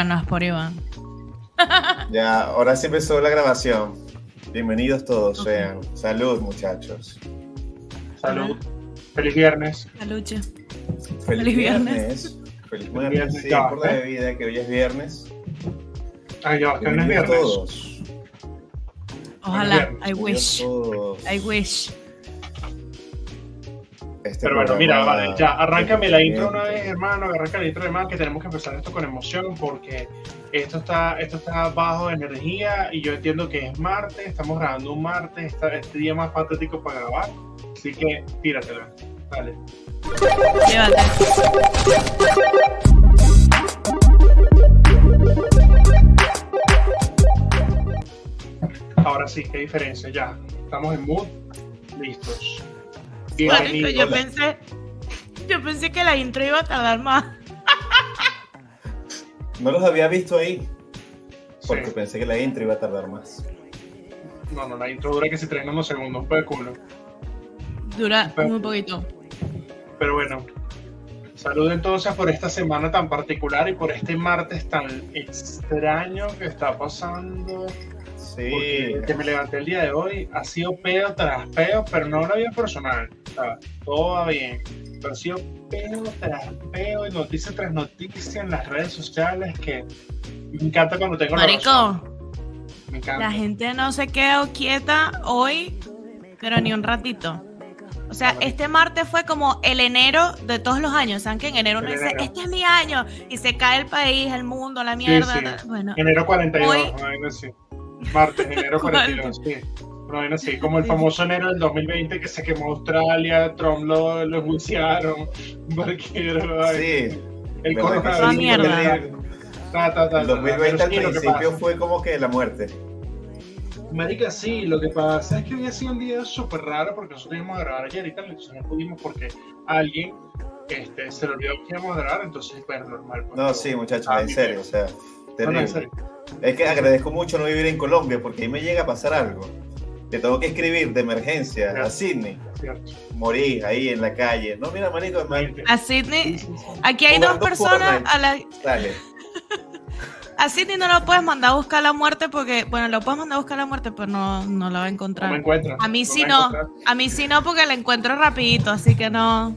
mentira, no es por Iván. Ya, ahora sí empezó la grabación. Bienvenidos todos, sean. Salud, muchachos. Salud. Feliz viernes. Saluche. Feliz, Feliz viernes. viernes. Feliz viernes. viernes, Sí, ya, por la ¿eh? bebida, que hoy es viernes. Ay, ya, que no es Bienvenidos viernes. todos. Ojalá. viernes, I wish. I wish. Este Pero bueno, mira, vale, ya, arráncame la intro una vez, hermano, arranca la intro de más, que tenemos que empezar esto con emoción, porque esto está, esto está bajo de energía, y yo entiendo que es martes, estamos grabando un martes, esta- este día más patético para grabar, así que tíratela, dale. Ahora sí, qué diferencia, ya, estamos en mood, listos. Yo pensé. Yo pensé que la intro iba a tardar más. No los había visto ahí, porque Sí. pensé que la intro iba a tardar más. No, no, la intro dura que si traen unos segundos, de culo. Dura muy poquito. Pero bueno, salud entonces por esta semana tan particular y por este martes tan extraño que está pasando. Sí. Porque que me levanté el día de hoy ha sido peo tras peo, pero no una vida personal. Todo va bien. Pero ha sido peo tras peo y noticia tras noticia en las redes sociales que me encanta cuando tengo la razón. Marico, Me encanta. la gente no se quedó quieta hoy, pero ni un ratito. O sea, este martes fue como el enero de todos los años. ¿Saben que en enero uno dice, enero. este es mi año? Y se cae el país, el mundo, la mierda. sí. Bueno, Enero 42, Hoy- una vaina así. Martes, enero 42, sí. Vaina así, como el famoso enero del 2020 que se quemó Australia, Trump lo, lo enjuiciaron, barquero, Sí. el ¿verdad que Ah, coronavirus. sí? mierda. El Ta, ta, ta, el ta, 2020 pero al sí, lo que principio pasa. fue como que la muerte. Marica, sí, lo que pasa es que hoy ha sido un día súper raro porque nosotros íbamos a grabar ayer y tal, entonces no pudimos porque alguien este, se le olvidó que íbamos a grabar, entonces, bueno, normal. pues. No, sí, muchachos, en serio, o sea, terrible. Es que agradezco mucho no vivir en Colombia porque ahí me llega a pasar algo. Te tengo que escribir de emergencia a Sydney. Cierto. Morí ahí en la calle. No, mira, marico, man, a Sydney, aquí hay dos personas a la, dale. A Sidney no lo puedes mandar a buscar la muerte porque, bueno, lo puedes mandar a buscar la muerte, pero no, no la va a No me encontrar. encuentras. A mí sí no, encontrar. a mí sí no porque la encuentro rapidito, así que no,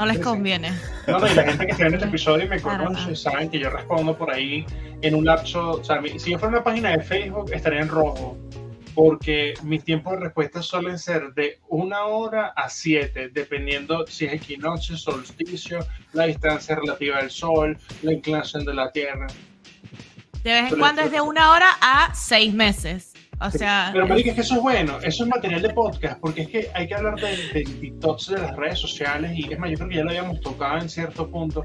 no les conviene. No, no, y la gente que está en este episodio y me conoce, saben que yo respondo por ahí en un lapso, o sea, si yo fuera una página de Facebook estaría en rojo, porque mis tiempos de respuesta suelen ser de una hora a siete, dependiendo si es equinoccio, solsticio, la distancia relativa del sol, la inclinación de la Tierra. De vez en Pero- cuando es de una hora a seis meses. O sea, Pero marica, es que eso es bueno, eso es material de podcast, porque es que hay que hablar del, del detox de las redes sociales y es más, yo creo que ya lo habíamos tocado en cierto punto,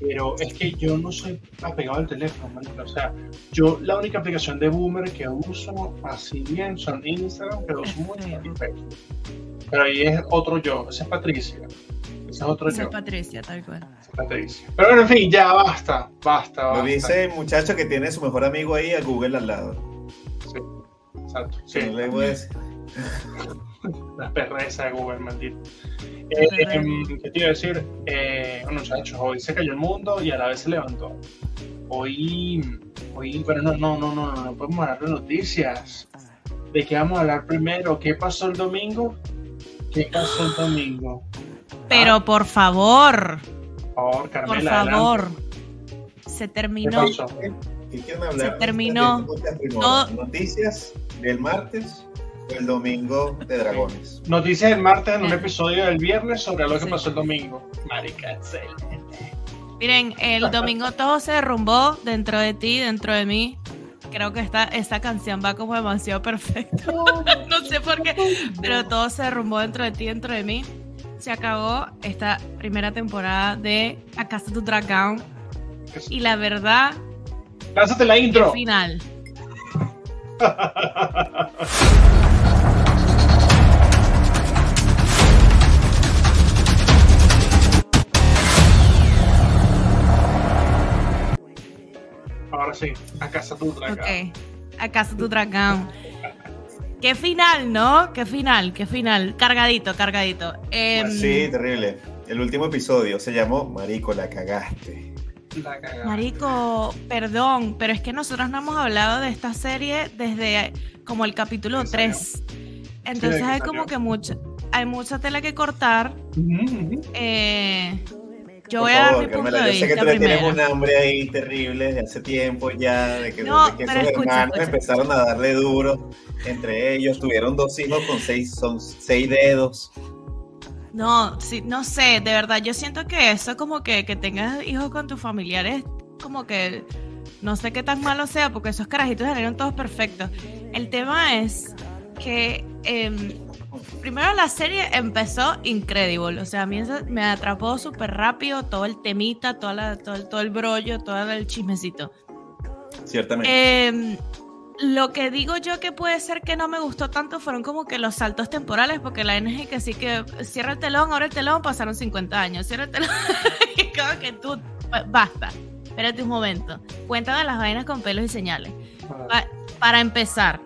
pero es que yo no soy apegado al teléfono, marica. o sea, yo la única aplicación de Boomer que uso así bien son Instagram, pero uso mucho y Facebook. Pero ahí es otro yo, ese es Patricia, ese es otro esa yo, es Patricia, tal cual. es Patricia. Pero bueno, en fin, ya basta, basta, Lo basta. dice el muchacho que tiene su mejor amigo ahí a Google al lado. Exacto, Sí. sí. No le voy a decir. Las perras esa de Google, maldito. La Eh, perra. em, ¿Qué te iba a decir? Eh, bueno, muchachos, hoy se cayó el mundo y a la vez se levantó. Hoy, hoy, pero no, no, no, no, no, no podemos hablar de noticias. ¿De qué vamos a hablar primero? ¿Qué pasó el domingo? ¿Qué pasó el domingo? Pero por favor, Por favor, por Carmela, favor, adelante. se ¿Qué terminó. pasó? ¿Qué quieren hablar? Se terminó todo- ¿Noticias del martes o el domingo de dragones? Noticias del martes en un Eh. episodio del viernes sobre lo que Sí. pasó el domingo. Marica, excelente. Miren, el domingo todo se derrumbó dentro de ti, dentro de mí. Creo que esta, esta canción va como demasiado perfecta. no sé por qué, pero todo se derrumbó dentro de ti, dentro de mí. Se acabó esta primera temporada de A Casa tu Dragón. Y la verdad, Lánzate la el intro. final. Ahora sí, a casa tu dragón. Ok, A Casa tu Dragón. Qué final, ¿no? Qué final, qué final. Cargadito, cargadito. Em, Sí, terrible. El último episodio se llamó Marico, la cagaste. La cagada. Marico, perdón, pero es que nosotros no hemos hablado de esta serie desde como el capítulo ¿En serio? 3. Entonces hay como que mucha, hay mucha tela que cortar. Ujú, ujú. Eh, yo Por voy a dar favor, mi punto Carmela, de yo sé que vista tú le tienes un hambre ahí terrible de hace tiempo ya, de que, No, de que pero sus escucha, hermanos escucha. empezaron a darle duro entre ellos, tuvieron dos hijos con seis, son seis dedos. No, sí, no sé, de verdad, yo siento que eso como que, que tengas hijos con tus familiares, como que no sé qué tan malo sea, porque esos carajitos salieron todos perfectos. El tema es que em, primero la serie empezó increíble, o sea, a mí me atrapó súper rápido todo el temita, toda la- todo, el, todo el brollo, todo el chismecito. Ciertamente. Em, lo que digo yo que puede ser que no me gustó tanto fueron como que los saltos temporales, porque la NG que sí que cierra el telón, abre el telón, pasaron 50 años, cierra el telón, y como que tú, ba- basta, espérate un momento, cuéntame las vainas con pelos y señales. Pa- para empezar,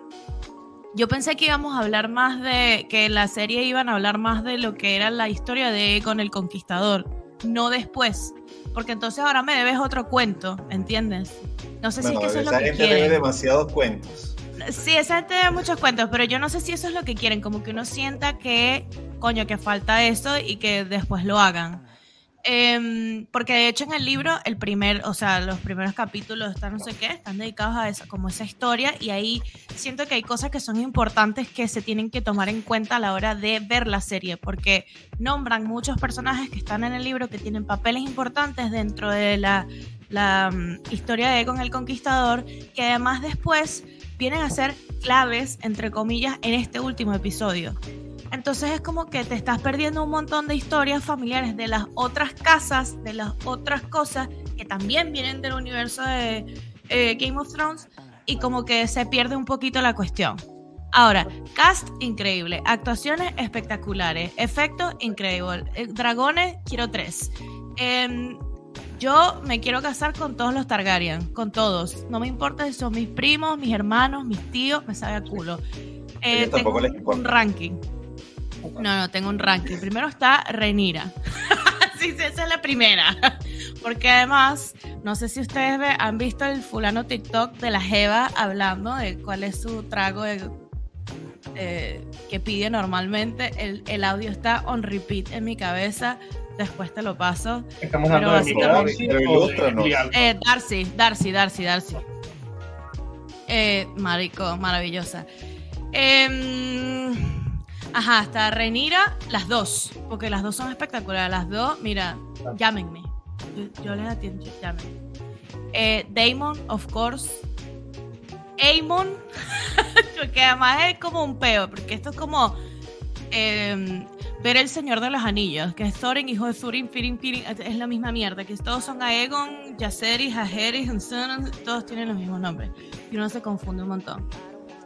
yo pensé que íbamos a hablar más de, que en la serie iban a hablar más de lo que era la historia de Egon el Conquistador, no después, porque entonces ahora me debes otro cuento, ¿entiendes? No sé si es que eso es lo que quieren. demasiados cuentos. Sí, esa gente da muchos cuentos, pero yo no sé si eso es lo que quieren, como que uno sienta que, coño, que falta eso y que después lo hagan. Em, porque de hecho en el libro, el primer, o sea, los primeros capítulos están no sé qué, están dedicados a eso, como esa historia, y ahí siento que hay cosas que son importantes que se tienen que tomar en cuenta a la hora de ver la serie, porque nombran muchos personajes que están en el libro que tienen papeles importantes dentro de la, la mm, historia de Egon el Conquistador, que además después vienen a ser claves, entre comillas, en este último episodio. Entonces es como que te estás perdiendo un montón de historias familiares de las otras casas, de las otras cosas que también vienen del universo de eh, Game of Thrones y como que se pierde un poquito la cuestión. Ahora, cast increíble, actuaciones espectaculares, efectos increíbles, eh, dragones quiero tres. Em, yo me quiero casar con todos los Targaryen, con todos. No me importa si son mis primos, mis hermanos, mis tíos, me sabe a culo. Eh, tengo les un, un ranking. No, no, tengo un ranking. Primero está Renira. sí, sí, esa es la primera. Porque además, no sé si ustedes ve- han visto el fulano TikTok de la Jeva hablando de cuál es su trago de- eh, que pide normalmente. El, el audio está on repeat en mi cabeza. Después te lo paso. Estamos Pero hablando de. Lial. Eh, Darcy, Darcy, Darcy, Darcy. Eh, marico, maravillosa. Em, ajá, hasta Renira, las dos, porque las dos son espectaculares. Las dos, mira, llámenme. Yo, yo les atiendo, llámenme. Eh, Damon, of course. Amon, porque además es como un peo, porque esto es como em, ver el Señor de los Anillos, que es Thorin, hijo de Thurin, Firin, Firin, es la misma mierda, que todos son Aegon, Jaceris, Aerys, Unsun, todos tienen los mismos nombres. Y uno se confunde un montón.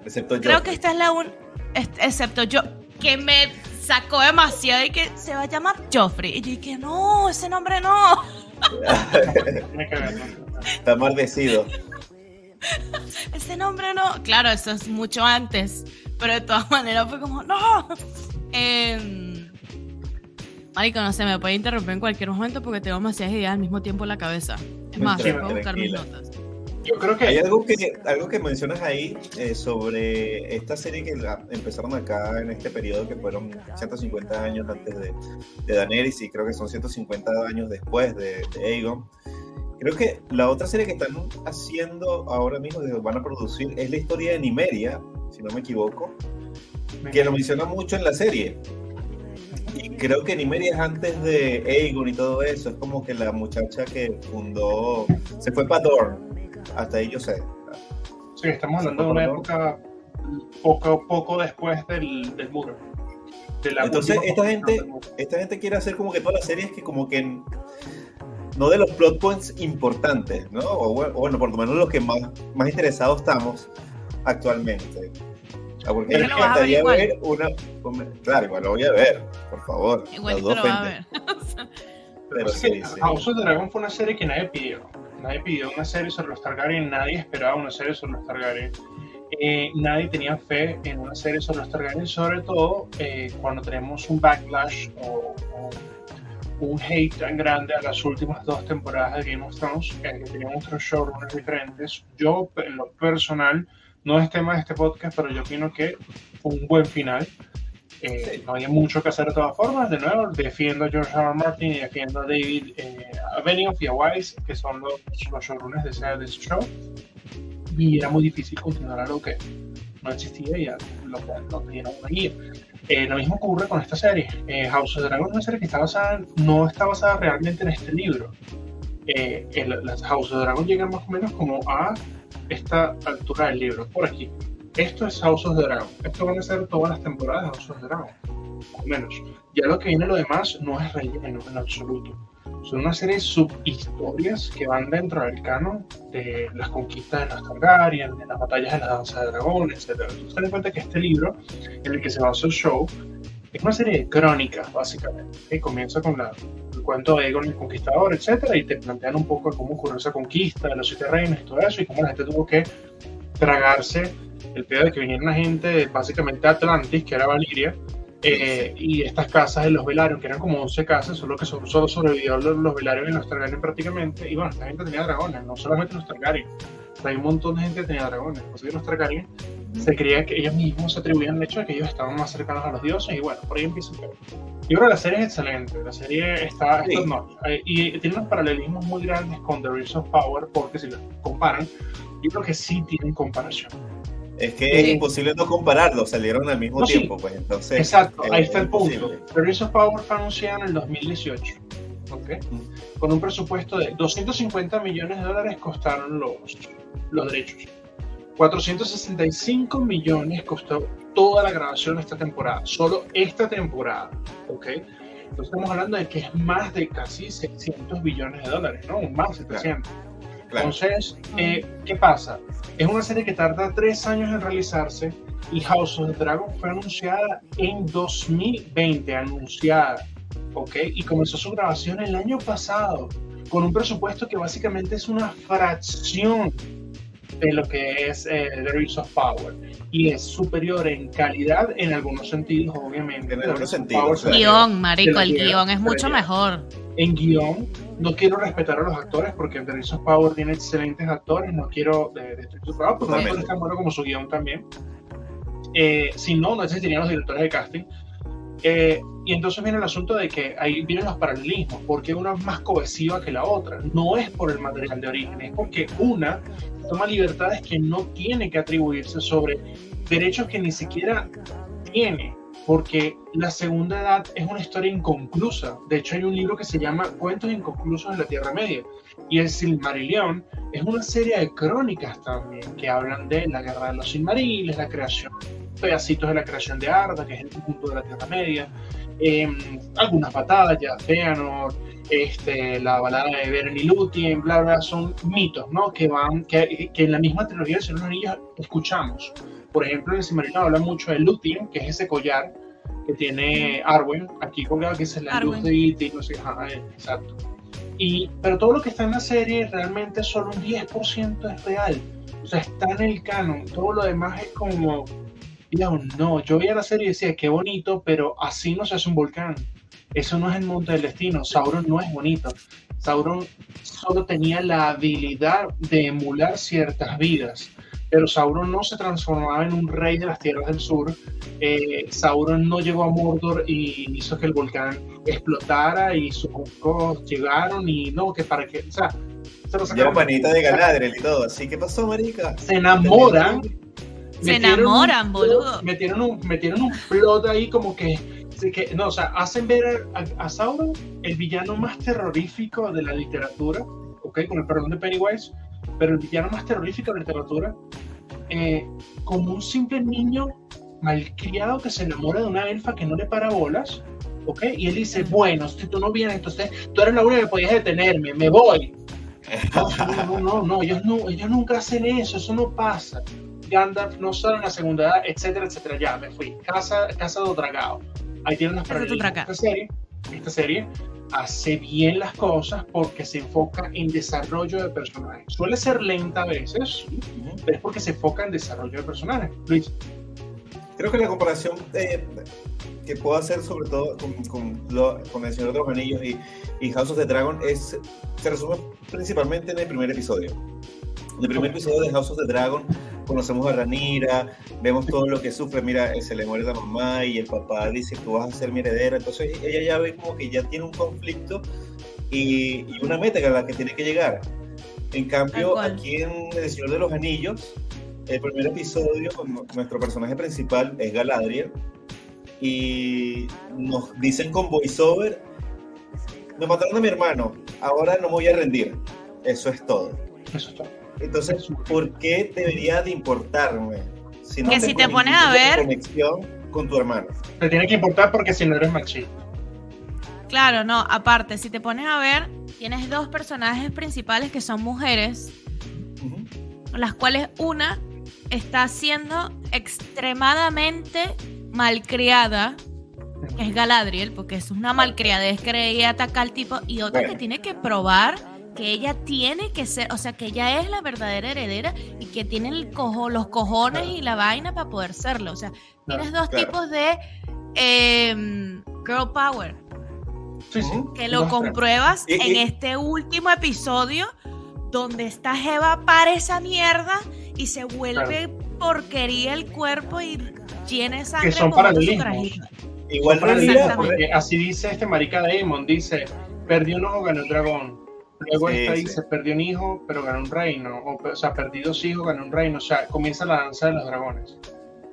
Excepto yo. Creo que esta es la un... Excepto yo, que me sacó demasiado y que se va a llamar Joffrey. Y yo dije, no, ese nombre no. Está maldecido. ese nombre no. Claro, eso es mucho antes, pero de todas maneras fue como, no. Em, marico, no sé, me puede interrumpir en cualquier momento porque tengo demasiadas ideas al mismo tiempo en la cabeza. Es más, puedo buscar mis notas. Yo creo Hay que algo que, algo que mencionas ahí eh, sobre esta serie que la- empezaron acá en este periodo que fueron 150 años antes de, de Daenerys y creo que son 150 años después de, de Aegon. Creo que la otra serie que están haciendo ahora mismo, que van a producir, es la historia de Nimeria, si no me equivoco, que lo menciona mucho en la serie. Y creo que Nimeria es antes de Aegon y todo eso, es como que la muchacha que fundó, se fue para Dorne, hasta ahí yo sé. sí, estamos hablando de una época poco, poco después del, del muro. De la Entonces, esta gente-. Esta gente quiere hacer como que todas las series que como que no de los plot points importantes, ¿no? O bueno, o bueno, por lo menos los que más, más interesados estamos actualmente. Ah, Porque Pero me lo vas a ver encantaría igual. ver una... Claro, igual lo voy a ver, por favor. Las lo dos vas a ver. Pero sí, sí. House of the Dragon fue una serie que nadie pidió. Nadie pidió una serie sobre los Targaryen, nadie esperaba una serie sobre los Targaryen. Eh, nadie tenía fe en una serie sobre los Targaryen, sobre todo eh, cuando tenemos un backlash o, o un hate tan grande a las últimas dos temporadas de Game of Thrones, que tenían otros showrunners diferentes. Yo, en lo personal, no es tema de este podcast, pero yo opino que fue un buen final. Eh, no había mucho que hacer de todas formas. De nuevo, defiendo a George R. Martin y defiendo a David eh, a Benioff y a Wise, que son los, los showrunners de ese, de show. Y era muy difícil continuar algo que no existía y lo, lo tenían una guía. Eh, lo mismo ocurre con esta serie. Eh, House of Dragon es una serie que está basada no está basada realmente en este libro. Eh, el, House of Dragon llega más o menos como a esta altura del libro, por aquí. Esto es House of the Dragon. Esto van a ser todas las temporadas de House of the Dragon, menos. Ya lo que viene lo demás no es relleno en absoluto. Son una serie de subhistorias que van dentro del canon de las conquistas de los Targaryen, de las batallas de la danza de dragones, etc. Tú ten en cuenta que este libro, en el que se basa el show, es una serie de crónicas, básicamente. Que comienza con la, el cuento de Aegon el Conquistador, etc. Y te plantean un poco cómo ocurrió esa conquista de los siete reinos y todo eso, y cómo la gente tuvo que tragarse el pedo de que viniera una gente básicamente Atlantis, que era Valiria, eh, y estas casas de los Velaryon, que eran como 11 casas, solo que solo, solo sobrevivieron los, los Velaryon y los Targaryen prácticamente. Y bueno, esta gente tenía dragones, no solamente los Targaryen. hay un montón de gente que tenía dragones. O los Targaryen se creía que ellos mismos se atribuían el hecho de que ellos estaban más cercanos a los dioses. Y bueno, por ahí empieza el Yo creo que la serie es excelente. La serie está. Sí. No, eh, y tiene unos paralelismos muy grandes con The Rings of Power, porque si los comparan, yo creo que sí tienen comparación. Es que es imposible no compararlos, salieron al mismo tiempo, pues entonces. Exacto, ahí está el punto. Pero of Power fue anunciado en el 2018, ¿ok? Con un presupuesto de 250 millones de dólares costaron los, los derechos. 465 millones costó toda la grabación de esta temporada, solo esta temporada, ¿ok? Entonces estamos hablando de que es más de casi 600 billones de dólares, ¿no? Más de 700. Entonces, eh, ¿qué pasa? Es una serie que tarda tres años en realizarse y House of the Dragon fue anunciada en 2020, anunciada, ¿ok? Y comenzó su grabación el año pasado con un presupuesto que básicamente es una fracción de lo que es eh, The Rings of Power y es superior en calidad en algunos sentidos, obviamente. En algunos sentidos. Guión, marico, el guion es mucho mejor. En guion, no quiero respetar a los actores porque The Rings of Power tiene excelentes actores, no quiero de, de su porque los actores tan buenos como su guion también. Eh, si no, no existirían los directores de casting. Eh, y entonces viene el asunto de que ahí vienen los paralelismos, porque una es más cohesiva que la otra. No es por el material de origen, es porque una toma libertades que no tiene que atribuirse sobre derechos que ni siquiera tiene, porque la segunda edad es una historia inconclusa. De hecho, hay un libro que se llama Cuentos inconclusos en la Tierra Media. Y el Silmarillion es una serie de crónicas también que hablan de la guerra de los Silmarils, la creación, pedacitos de la creación de Arda, que es el punto de la Tierra Media, eh, algunas batallas, Feanor, este, la balada de Beren y Lúthien, bla, bla, son mitos, ¿no? Que van, que, que en la misma trilogía de los Anillos escuchamos. Por ejemplo, en el Silmarillion habla mucho de Lúthien, que es ese collar que tiene Arwen, aquí colgado que es la luz de Iti, no sé, ajá, exacto. Y, pero todo lo que está en la serie realmente solo un 10% es real. O sea, está en el canon. Todo lo demás es como, no, yo veía la serie y decía, qué bonito, pero así no se hace un volcán. Eso no es el monte del destino. Sauron no es bonito. Sauron solo tenía la habilidad de emular ciertas vidas. Pero Sauron no se transformaba en un rey de las tierras del sur. Eh, Sauron no llegó a Mordor y hizo que el volcán explotara y sus hijos llegaron y no, que para que, o sea, se lo sacaron. panita de Galadriel y todo, así que pasó, marica. Se enamoran. Se enamoran, boludo. Metieron un, metieron un plot ahí como que que, no, o sea, hacen ver a, a, Sauron el villano más terrorífico de la literatura, ¿ok? Con el perdón de Pennywise, pero el villano más terrorífico de la literatura, eh, como un simple niño malcriado que se enamora de una elfa que no le para bolas, ¿ok? Y él dice, bueno, si tú no vienes, entonces tú eres la única que podías detenerme, me voy. No, no, no, no, ellos, no, ellos nunca hacen eso, eso no pasa. Gandalf no sale en la segunda edad, etcétera, etcétera. Ya, me fui. Casa, casa de Dragao. Ahí tienen las paralelas. Esta serie, esta serie hace bien las cosas porque se enfoca en desarrollo de personajes. Suele ser lenta a veces, pero es porque se enfoca en desarrollo de personajes. Luis. creo que la comparación eh, que puedo hacer sobre todo con, con, con El Señor de los Anillos y, y, House of the Dragon es, se resume principalmente en el primer episodio. En el primer episodio de House of the Dragon conocemos a Ranira, vemos todo lo que sufre, mira, se le muere la mamá y el papá dice, tú vas a ser mi heredera, entonces ella ya ve como que ya tiene un conflicto y, y una meta a la que tiene que llegar. En cambio, aquí en El Señor de los Anillos, el primer episodio, nuestro personaje principal es Galadriel y nos dicen con voiceover, me mataron a mi hermano, ahora no me voy a rendir. Eso es todo. Eso es todo. Entonces, ¿por qué debería de importarme? Si no que si te pones a ver... Conexión con tu hermano. Te tiene que importar porque si no eres machista. Claro, no, aparte, si te pones a ver, tienes dos personajes principales que son mujeres, las cuales una está siendo extremadamente malcriada, que es Galadriel, porque es una malcriada, es creía atacar al tipo, y otra que tiene que probar que ella tiene que ser, o sea, que ella es la verdadera heredera y que tiene el cojo, los cojones y la vaina para poder serlo. O sea, tienes dos tipos de em, girl power. Que lo compruebas en este último episodio donde esta Jeva para esa mierda y se vuelve porquería el cuerpo y tiene sangre. Que son paralelismos. Igual porque así dice este marica Damon, dice, perdió un ojo, ganó el dragón. Luego esta dice, perdió un hijo, pero ganó un reino. O, o sea, perdió dos hijos, ganó un reino. O sea, comienza la danza de los dragones.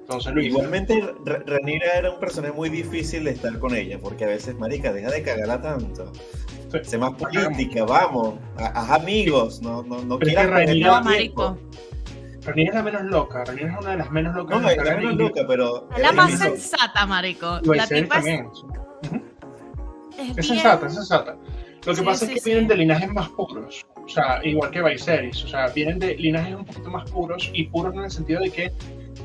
Entonces, Igualmente, Ranira era un personaje muy difícil de estar con ella, porque a veces, marica, deja de cagarla tanto. Sé más política, vamos, haz amigos, no, no, no quieras Ranira, marico. Ranira es la menos loca, Ranira es una de las menos locas. No, es la menos loca, pero... Es la más sensata, marico. La tipa es... Es, sensata, es sensata. Lo que pasa es que vienen de linajes más puros, o sea, igual que Viserys, o sea, vienen de linajes un poquito más puros y puros en el sentido de que,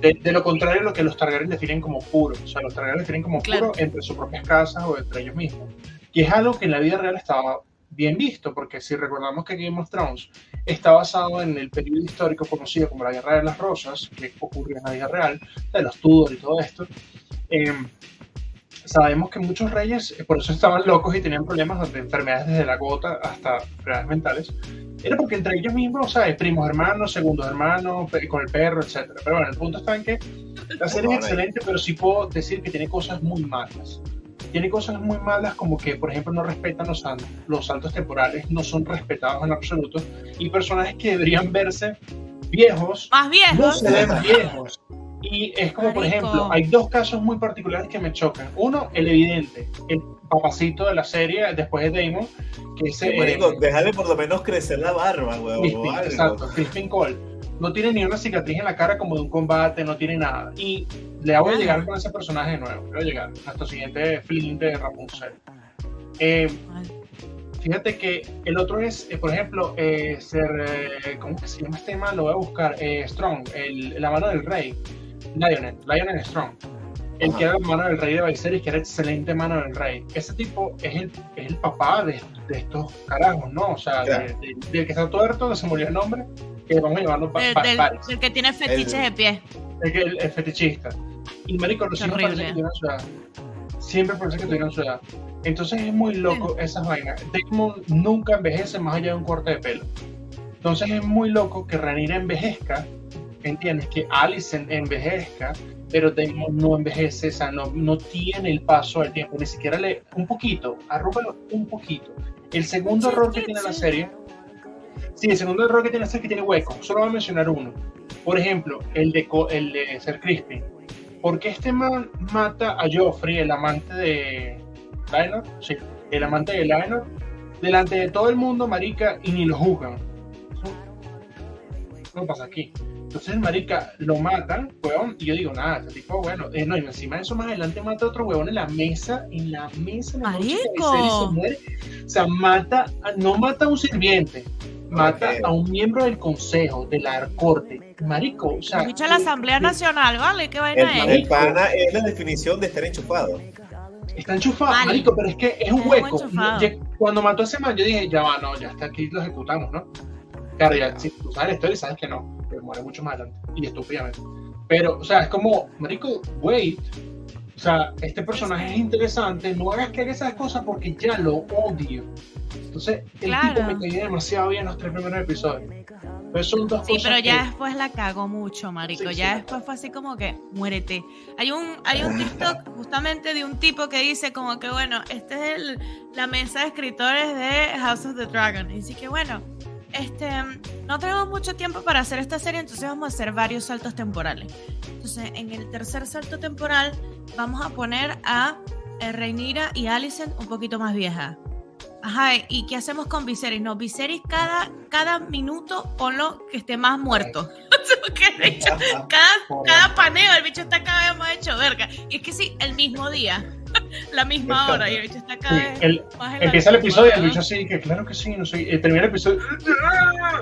de, lo contrario, lo que los Targaryen definen como puro, o sea, los Targaryen definen como puro entre sus propias casas o entre ellos mismos. Y es algo que en la vida real estaba bien visto, porque si recordamos que Game of Thrones está basado en el periodo histórico conocido como la Guerra de las Rosas, que ocurrió en la vida real, de los Tudor y todo esto, eh, sabemos que muchos reyes, eh, por eso estaban locos y tenían problemas de enfermedades desde la gota hasta enfermedades mentales, era porque entre ellos mismos, ¿sabes? Primos hermanos, segundos hermanos, con el perro, etc. Pero bueno, el punto está en que la serie es excelente, pero sí puedo decir que tiene cosas muy malas. Tiene cosas muy malas como que, por ejemplo, no respetan los, los saltos temporales, no son respetados en absoluto, y personajes que deberían verse viejos, más viejos, no se ven viejos. Y es como, por ejemplo, hay dos casos muy particulares que me chocan. Uno, el evidente, el papacito de la serie después de Damon, que es... Eh, déjale por lo menos crecer la barba, huevón. Exacto, Crispin Cole. No tiene ni una cicatriz en la cara como de un combate, no tiene nada. Y le hago llegar con ese personaje de nuevo. Voy a llegar. Nuestro siguiente Flint de Rapunzel. Eh, fíjate que el otro es, eh, por ejemplo, eh, ser, eh, ¿cómo se llama este man? Lo voy a buscar, Strong, el, la mano del rey. Lionel, Lionel Strong. El que era la mano del rey de Viserys, que era excelente mano del rey. Ese tipo es el, es el papá de, de, estos carajos, ¿no? O sea, del que está tuerto, que se murió el nombre, que vamos a llevarlo para el, el, que tiene fetiches de pie. El, el, fetichista. Y marico, hijos parece que tuvieron su edad. Siempre parece que tuvieron su edad. Entonces es muy loco esas vainas. Damon nunca envejece más allá de un corte de pelo. Entonces es muy loco que Ranira envejezca ¿entiendes? Que Alice envejezca, pero Damon no envejece, o sea, no, no tiene el paso del tiempo, ni siquiera le, un poquito, arrúbalo un poquito. El segundo error que tiene la serie, sí, el segundo error que tiene la serie es que tiene hueco, solo voy a mencionar uno. Por ejemplo, el de, el de Ser Crispy. ¿Por qué este man mata a Joffrey, el amante de Lionel? Sí, el amante de Lionel, delante de todo el mundo, marica, y ni lo juzgan. ¿Qué pasa aquí? Entonces marica lo matan, huevón, y yo digo, nada, ese tipo, bueno, eh, no, y encima de eso más adelante mata a otro huevón en la mesa, en la mesa, en la noche, se muere. O sea, mata, no mata a un sirviente, mata a un miembro del consejo, de la corte. Marico, o sea. Dicho la Asamblea Nacional, ¿vale? ¿Qué vaina el, es? El pana es la definición de estar enchufado. Está enchufado, marico, pero es que es un hueco. Cuando mató a ese man, yo dije, ya va, no, ya está aquí, lo ejecutamos, ¿no? Claro, ya, si tú sabes la historia, sabes que no, que muere mucho más adelante y estúpidamente. Pero, o sea, es como, marico, wait. O sea, este personaje es interesante, no hagas que haga esas cosas porque ya lo odio. Entonces, el Claro. tipo me caía demasiado bien en los tres primeros episodios. Entonces son dos Sí, cosas pero ya que- después la cagó mucho, marico. Sí, ya sí. después fue así como que muérete. Hay un, hay un TikTok justamente de un tipo que dice como que bueno, esta es el- la mesa de escritores de House of the Dragon. Y dice que bueno, este, no tenemos mucho tiempo para hacer esta serie, entonces vamos a hacer varios saltos temporales. Entonces, en el tercer salto temporal vamos a poner a eh, Rhaenyra y Alicent un poquito más viejas. Ajá, ¿y qué hacemos con Viserys? No, Viserys cada, cada minuto ponlo que esté más muerto. Porque el bicho, cada, cada paneo, el bicho está cada vez más hecho verga. Y es que sí, el mismo día, la misma hora, y el bicho está cada Sí, el- empieza el episodio y el bicho así, que claro que sí, no sé, y termina el episodio.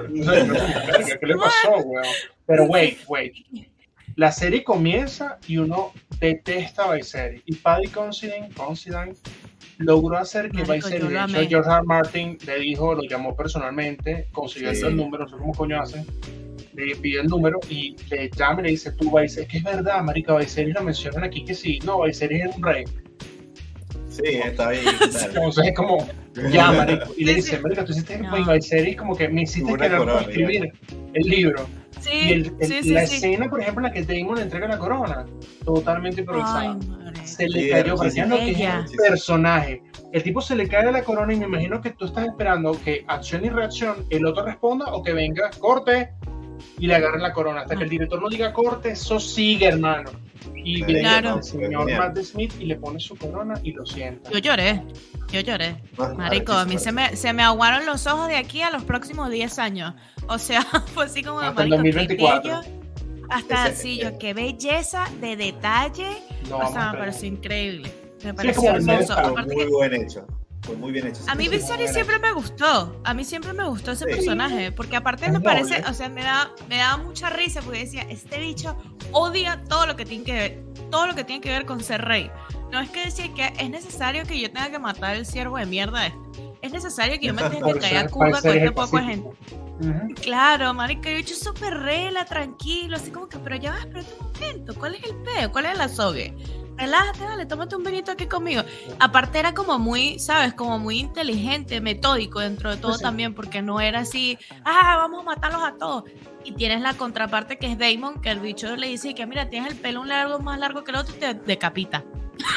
"Verga, ¿Qué le pasó, weón? Pero wait, wait. La serie comienza y uno detesta a Viserys. Y Paddy Considine, Considine logró hacer que Marico, hecho amé. George R. Martin le dijo, lo llamó personalmente, consiguió Sí. el número, no sé cómo coño hacen, le pidió el número y le llama y le dice, tú Viserys, es que es verdad, marica, Viserys lo mencionan aquí que sí, no, Viserys es un rey. Sí, está ahí. claro. Entonces es como, ya, marico. Y le dice, sí. marico, tú hiciste No. Viserys como que me hiciste querer escribir el libro. Sí, Y el- el- sí, sí, la sí. escena, por ejemplo, en la que Damon le entrega la corona, totalmente improvisada. Ay, se le cayó, sí, sí. que es el personaje. El tipo se le cae la corona y me imagino que tú estás esperando que acción y reacción el otro responda o que venga, corte y le agarren la corona. Hasta que el director no diga corte, eso sigue, hermano. Y viene Claro. el señor Genial. Matt Smith y le pone su corona y lo sienta. Yo lloré, yo lloré. Ah, Marico, a mí se me, se me aguaron los ojos de aquí a los próximos 10 años. O sea, fue así como, Hasta el marico, qué 2024. bello. Hasta, Ese- sí, yo, qué belleza de detalle. No, o sea, me pareció increíble. Me pareció el hermoso. Aparte muy que buen hecho. Fue muy bien hecho. a mí Sí, Viserys sí, siempre me gustó. A mí siempre me gustó ese Sí. personaje. Porque aparte me parece, o sea, me da, me daba mucha risa porque decía, este bicho odia todo lo que tiene que ver, todo lo que tiene que ver con ser rey. No es que decir que es necesario que yo tenga que matar el ciervo de mierda este. Es necesario que yo me tenga que caer a para con el poco de gente. Claro, marica, yo he hecho súper rela, tranquilo, así como que, pero ya va, espérate un momento, ¿cuál es el peo? ¿Cuál es la sogue? Relájate, dale, tómate un vinito aquí conmigo. Aparte era como muy, ¿sabes? Como muy inteligente, metódico dentro de todo Pues sí. también, porque no era así, ah, vamos a matarlos a todos. Y tienes la contraparte que es Damon, que el bicho le dice que, mira, tienes el pelo un largo más largo que el otro y te decapita.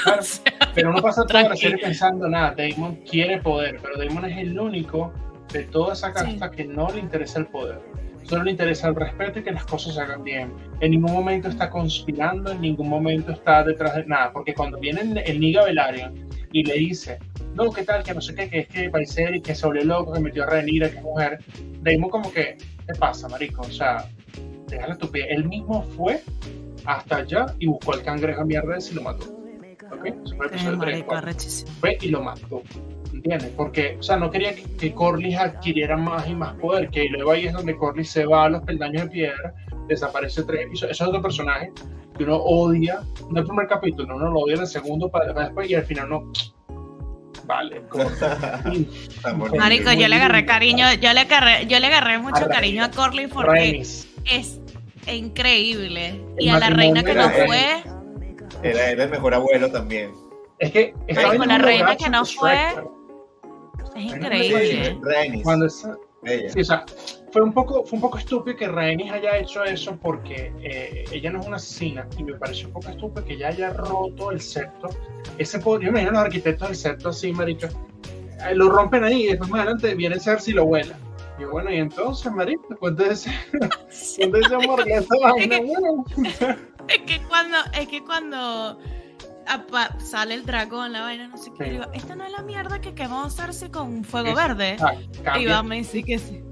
Claro, pero no pasa toda la serie pensando nada. Damon quiere poder, pero Damon es el único de toda esa casta que no le interesa el poder. Solo le interesa el respeto y que las cosas se hagan bien. En ningún momento está conspirando, en ningún momento está detrás de nada. Porque cuando viene el, Niga Velaryon y le dice, no, ¿qué tal? Que no sé qué, que es que parecer y que se volvió loco, que metió a Renira, que es mujer. Damon como que, ¿qué pasa, marico? O sea, deja la estupidez. Él mismo fue hasta allá y buscó al cangrejo a mierda y lo mató. Fue el episodio y lo mató. ¿Entiendes? Porque, o sea, no quería que, que Corlys adquiriera más y más poder, que luego ahí es donde Corlys se va a los peldaños de piedra, desaparece tres episodios. Eso es otro personaje que uno odia, no el primer capítulo, uno lo odia en el segundo para después y al final no. Vale. Marico, yo le agarré cariño, yo le agarré, yo le agarré mucho A cariño a. Corley porque es increíble. El Y a la reina que no fue, Era, era el mejor abuelo también. Es que estaba Marico, en la reina que no fue, es increíble. Rhaenys, Cuando esa-. Sí, o sea, fue un poco, fue un poco estúpido que Rhaenys haya hecho eso porque eh, ella no es una asesina y me pareció un poco estúpido que ella haya roto el septo. Ese poder, yo me imagino a los arquitectos del septo así, marica, eh, lo rompen ahí y después más adelante viene Cersei y lo vuela. Y yo, bueno, y entonces, marica, cuéntese, cuéntese amor, ya vaina, bueno. Es que cuando, es que cuando apa- sale el dragón, la vaina, no sé qué, Sí. digo, esta no es la mierda que quemó a Cersei con un fuego Sí. verde. Ah, Y cambia, va a decir que sí.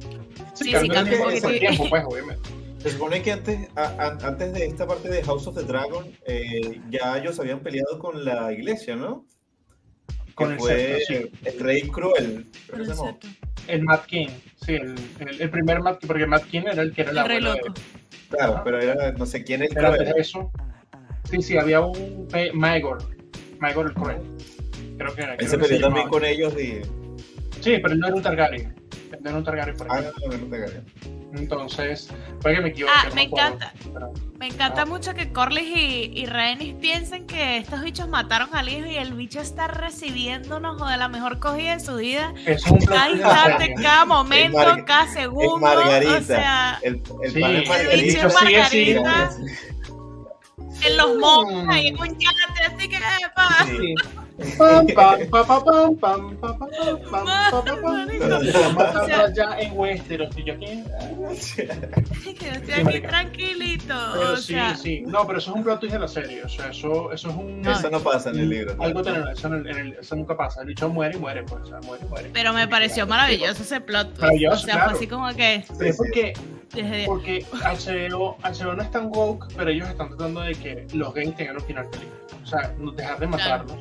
sí, cambia sí, el cambia un tiempo, pues, obviamente. Se supone que antes, a- a- antes de esta parte de House of the Dragon, eh, ya ellos habían peleado con la iglesia, ¿no? Con el fue el rey cruel. el Matt King, sí, el, el, el primer Matt King, porque Matt King era el que era el El rey abuelo de loco. Claro, pero era no sé quién es antes cruel. de eso, sí, sí, había un Maegor, Maegor el Cruel. Creo que era. Él creo se que peleó también con ellos y. Sí, pero él no era un Targaryen. Era un Targaryen por Ah, ejemplo. Entonces, puede que me equivoque. Ah, me encanta. pero- Me Me encanta mucho que Corlys y, y Rhaenys piensen que estos bichos mataron al hijo y el bicho está recibiéndonos o de la mejor cogida de su vida. Es un Cada instante, cada momento, cada Es segundo. Margarita. O sea, el el Sí, pan es el Margarita. bicho es sigue, Margarita. en los montes, ahí en un yate, así que. Sí. Pam, pam, pam, pam, pam, pam, pam, pam, tranquilito. Pero sí, sí. No, pero eso es un plot twist de la serie. O sea, eso, eso es un. Eso no pasa en el libro. Algo eso, nunca pasa. El bicho muere y muere, pues. O sea, muere, muere. Pero me pareció maravilloso ese plot twist. O sea, fue así como que. Es porque. Porque HBO, HBO no es tan woke, pero ellos están tratando de que los gays tengan un final feliz. O sea, dejar de matarlos.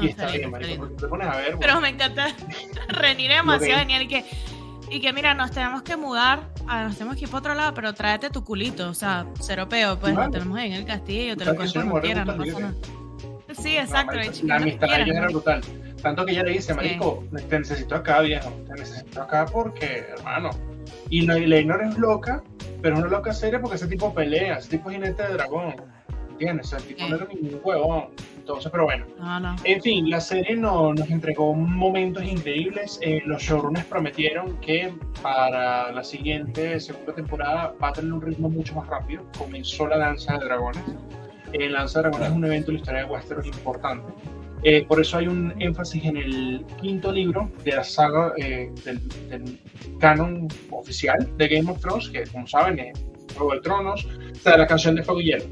No, y está está bien, bien, está marico. bien. Porque te pones a ver. Pero bueno, me encanta Renir es demasiado genial y que, y que mira, nos tenemos que mudar, ah, nos tenemos que ir para otro lado, pero tráete tu culito, o sea, cero peo, pues lo tenemos ahí en el castillo, te lo muere quieras, no pasa nada. Sí, exacto, la amistad de ellos era brutal. Tanto que ella le dice, Sí. marico, te necesito acá, viejo. Te necesito acá porque, hermano. Y la Leinor es loca, pero es una loca seria porque ese tipo pelea, ese tipo es jinete de dragón. ¿Entiendes? O sea, el tipo Sí. no era ningún huevón. Entonces, pero bueno. No, no. En fin, la serie no- nos entregó momentos increíbles. Eh, los showrunners prometieron que para la siguiente segunda temporada va a tener un ritmo mucho más rápido. Comenzó la Danza de Dragones. Eh, la Danza de Dragones es un evento en la historia de Westeros importante. Eh, por eso hay un énfasis en el quinto libro de la saga eh, del, del canon oficial de Game of Thrones, que como saben es Juego de Tronos, está la canción de Fuego y Hielo,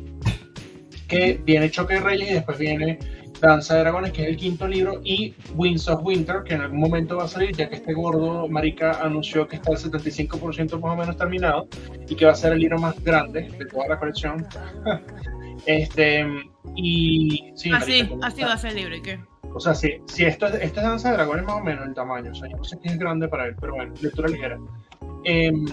que viene Choque de Reyes y después viene Danza de Dragones, que es el quinto libro, y Winds of Winter, que en algún momento va a salir, ya que este gordo marica anunció que está al 75% más o menos terminado y que va a ser el libro más grande de toda la colección. este, y sí, Así, marica, así va a ser el libro, ¿y qué? o sea, si, si esto, es, esto es Danza de Dragones más o menos el tamaño, o sea, yo no sé qué es grande para él, pero bueno, lectura ligera. Em,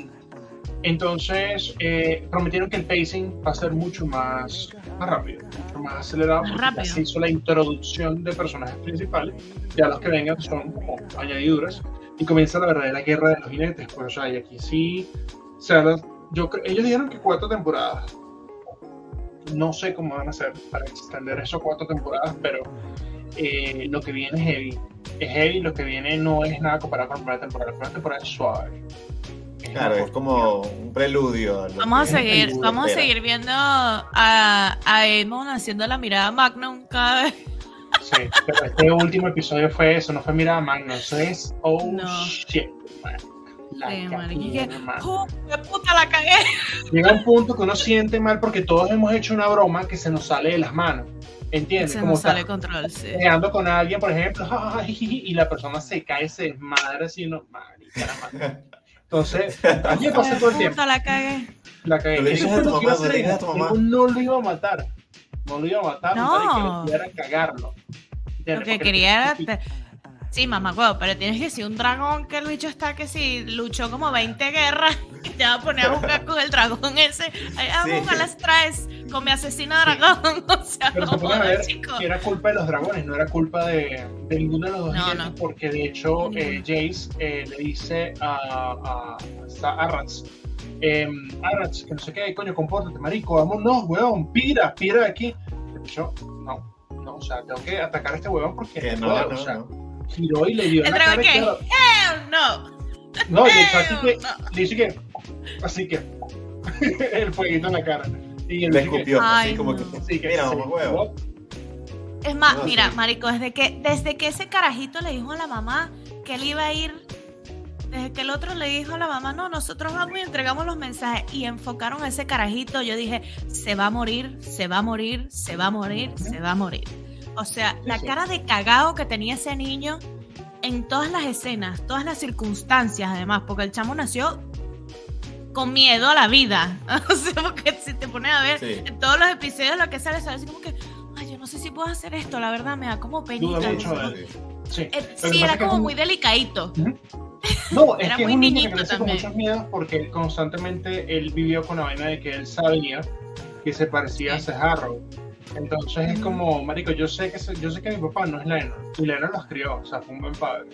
entonces, eh, prometieron que el pacing va a ser mucho más, más rápido, mucho más acelerado, Más porque rápido. ya se hizo la introducción de personajes principales, ya los que vengan son como añadiduras, y comienza la verdadera guerra de los jinetes, pues, o sea, y aquí sí, o sea, las- yo, ellos dijeron que cuatro temporadas, no sé cómo van a hacer para extender eso a cuatro temporadas, pero eh, lo que viene es heavy. Es heavy, lo que viene no es nada comparado con la primera temporada. La primera temporada es suave. Es Claro, es como un preludio. a lo Vamos a que seguir, vamos a seguir viendo a, a Edmond haciendo la mirada Magnum cada vez. Sí, pero este último episodio fue eso, no fue mirada magna, eso es oh No. shit. La Sí, marica, y cagué, que, hermano. ¡uh, qué puta la cagué! Llega un punto que uno siente mal porque todos hemos hecho una broma que se nos sale de las manos. ¿Entiendes? Se Como nos sale control, sí. peleando con alguien, por ejemplo, y la persona se cae, se desmadra así, no, marica, la madre. Entonces, a mí me pasa todo el tiempo. La cagué. La cagué. No le Eso fue lo que iba a mamá, no le hacer. digas a tu mamá. Yo No lo iba a matar. No lo iba a matar. No. Para que cagarlo. Lo que quería era. Sí, mamá, huevo, pero tienes que ser un dragón que el bicho está que si luchó como 20 guerras y te va a poner a jugar con el dragón ese. Ay, ah, Sí. a las traes con mi asesino dragón. O sea, Pero no a ver chico. que era culpa de los dragones, no era culpa de, de ninguno de los dos No, no. porque de hecho eh, Jace eh, le dice a, a, a Arrats, eh, Arrats, que no sé qué, coño, compórtate, marico, vámonos, weón, pira, pira de aquí. Y yo, no, no, o sea, tengo que atacar a este weón porque Que no, no, o sea, no. Giró y le dio en ¿El la cara Hell no. No, le así que, no. le dice que, así que, el fueguito en la cara. Y él Le que- escupió, así como que. Sí, que Mira, mamá huevo. Es más, No, mira, sí. marico, desde que, desde que ese carajito le dijo a la mamá que él iba a ir, desde que el otro le dijo a la mamá, no, nosotros vamos y entregamos los mensajes y enfocaron a ese carajito, yo dije, se va a morir, se va a morir, se va a morir, se va a morir. O sea, la cara de cagado que tenía ese niño en todas las escenas, todas las circunstancias además, porque el chamo nació con miedo a la vida. O sea, porque si te pones a ver Sí. en todos los episodios lo que sale, sale así como que, ay, yo no sé si puedo hacer esto, la verdad me da como penita. Duda no mucho. Sí. Sí, Eh, sí, era como muy delicadito. No, es Era que es muy un niño que niñito crece con también. muchos miedos porque él constantemente él vivió con la vaina de que él sabía que se parecía a. Cejarro. Entonces es como, marico, yo sé que yo sé que mi papá no es Lennon y Lennon los crió, o sea, fue un buen padre.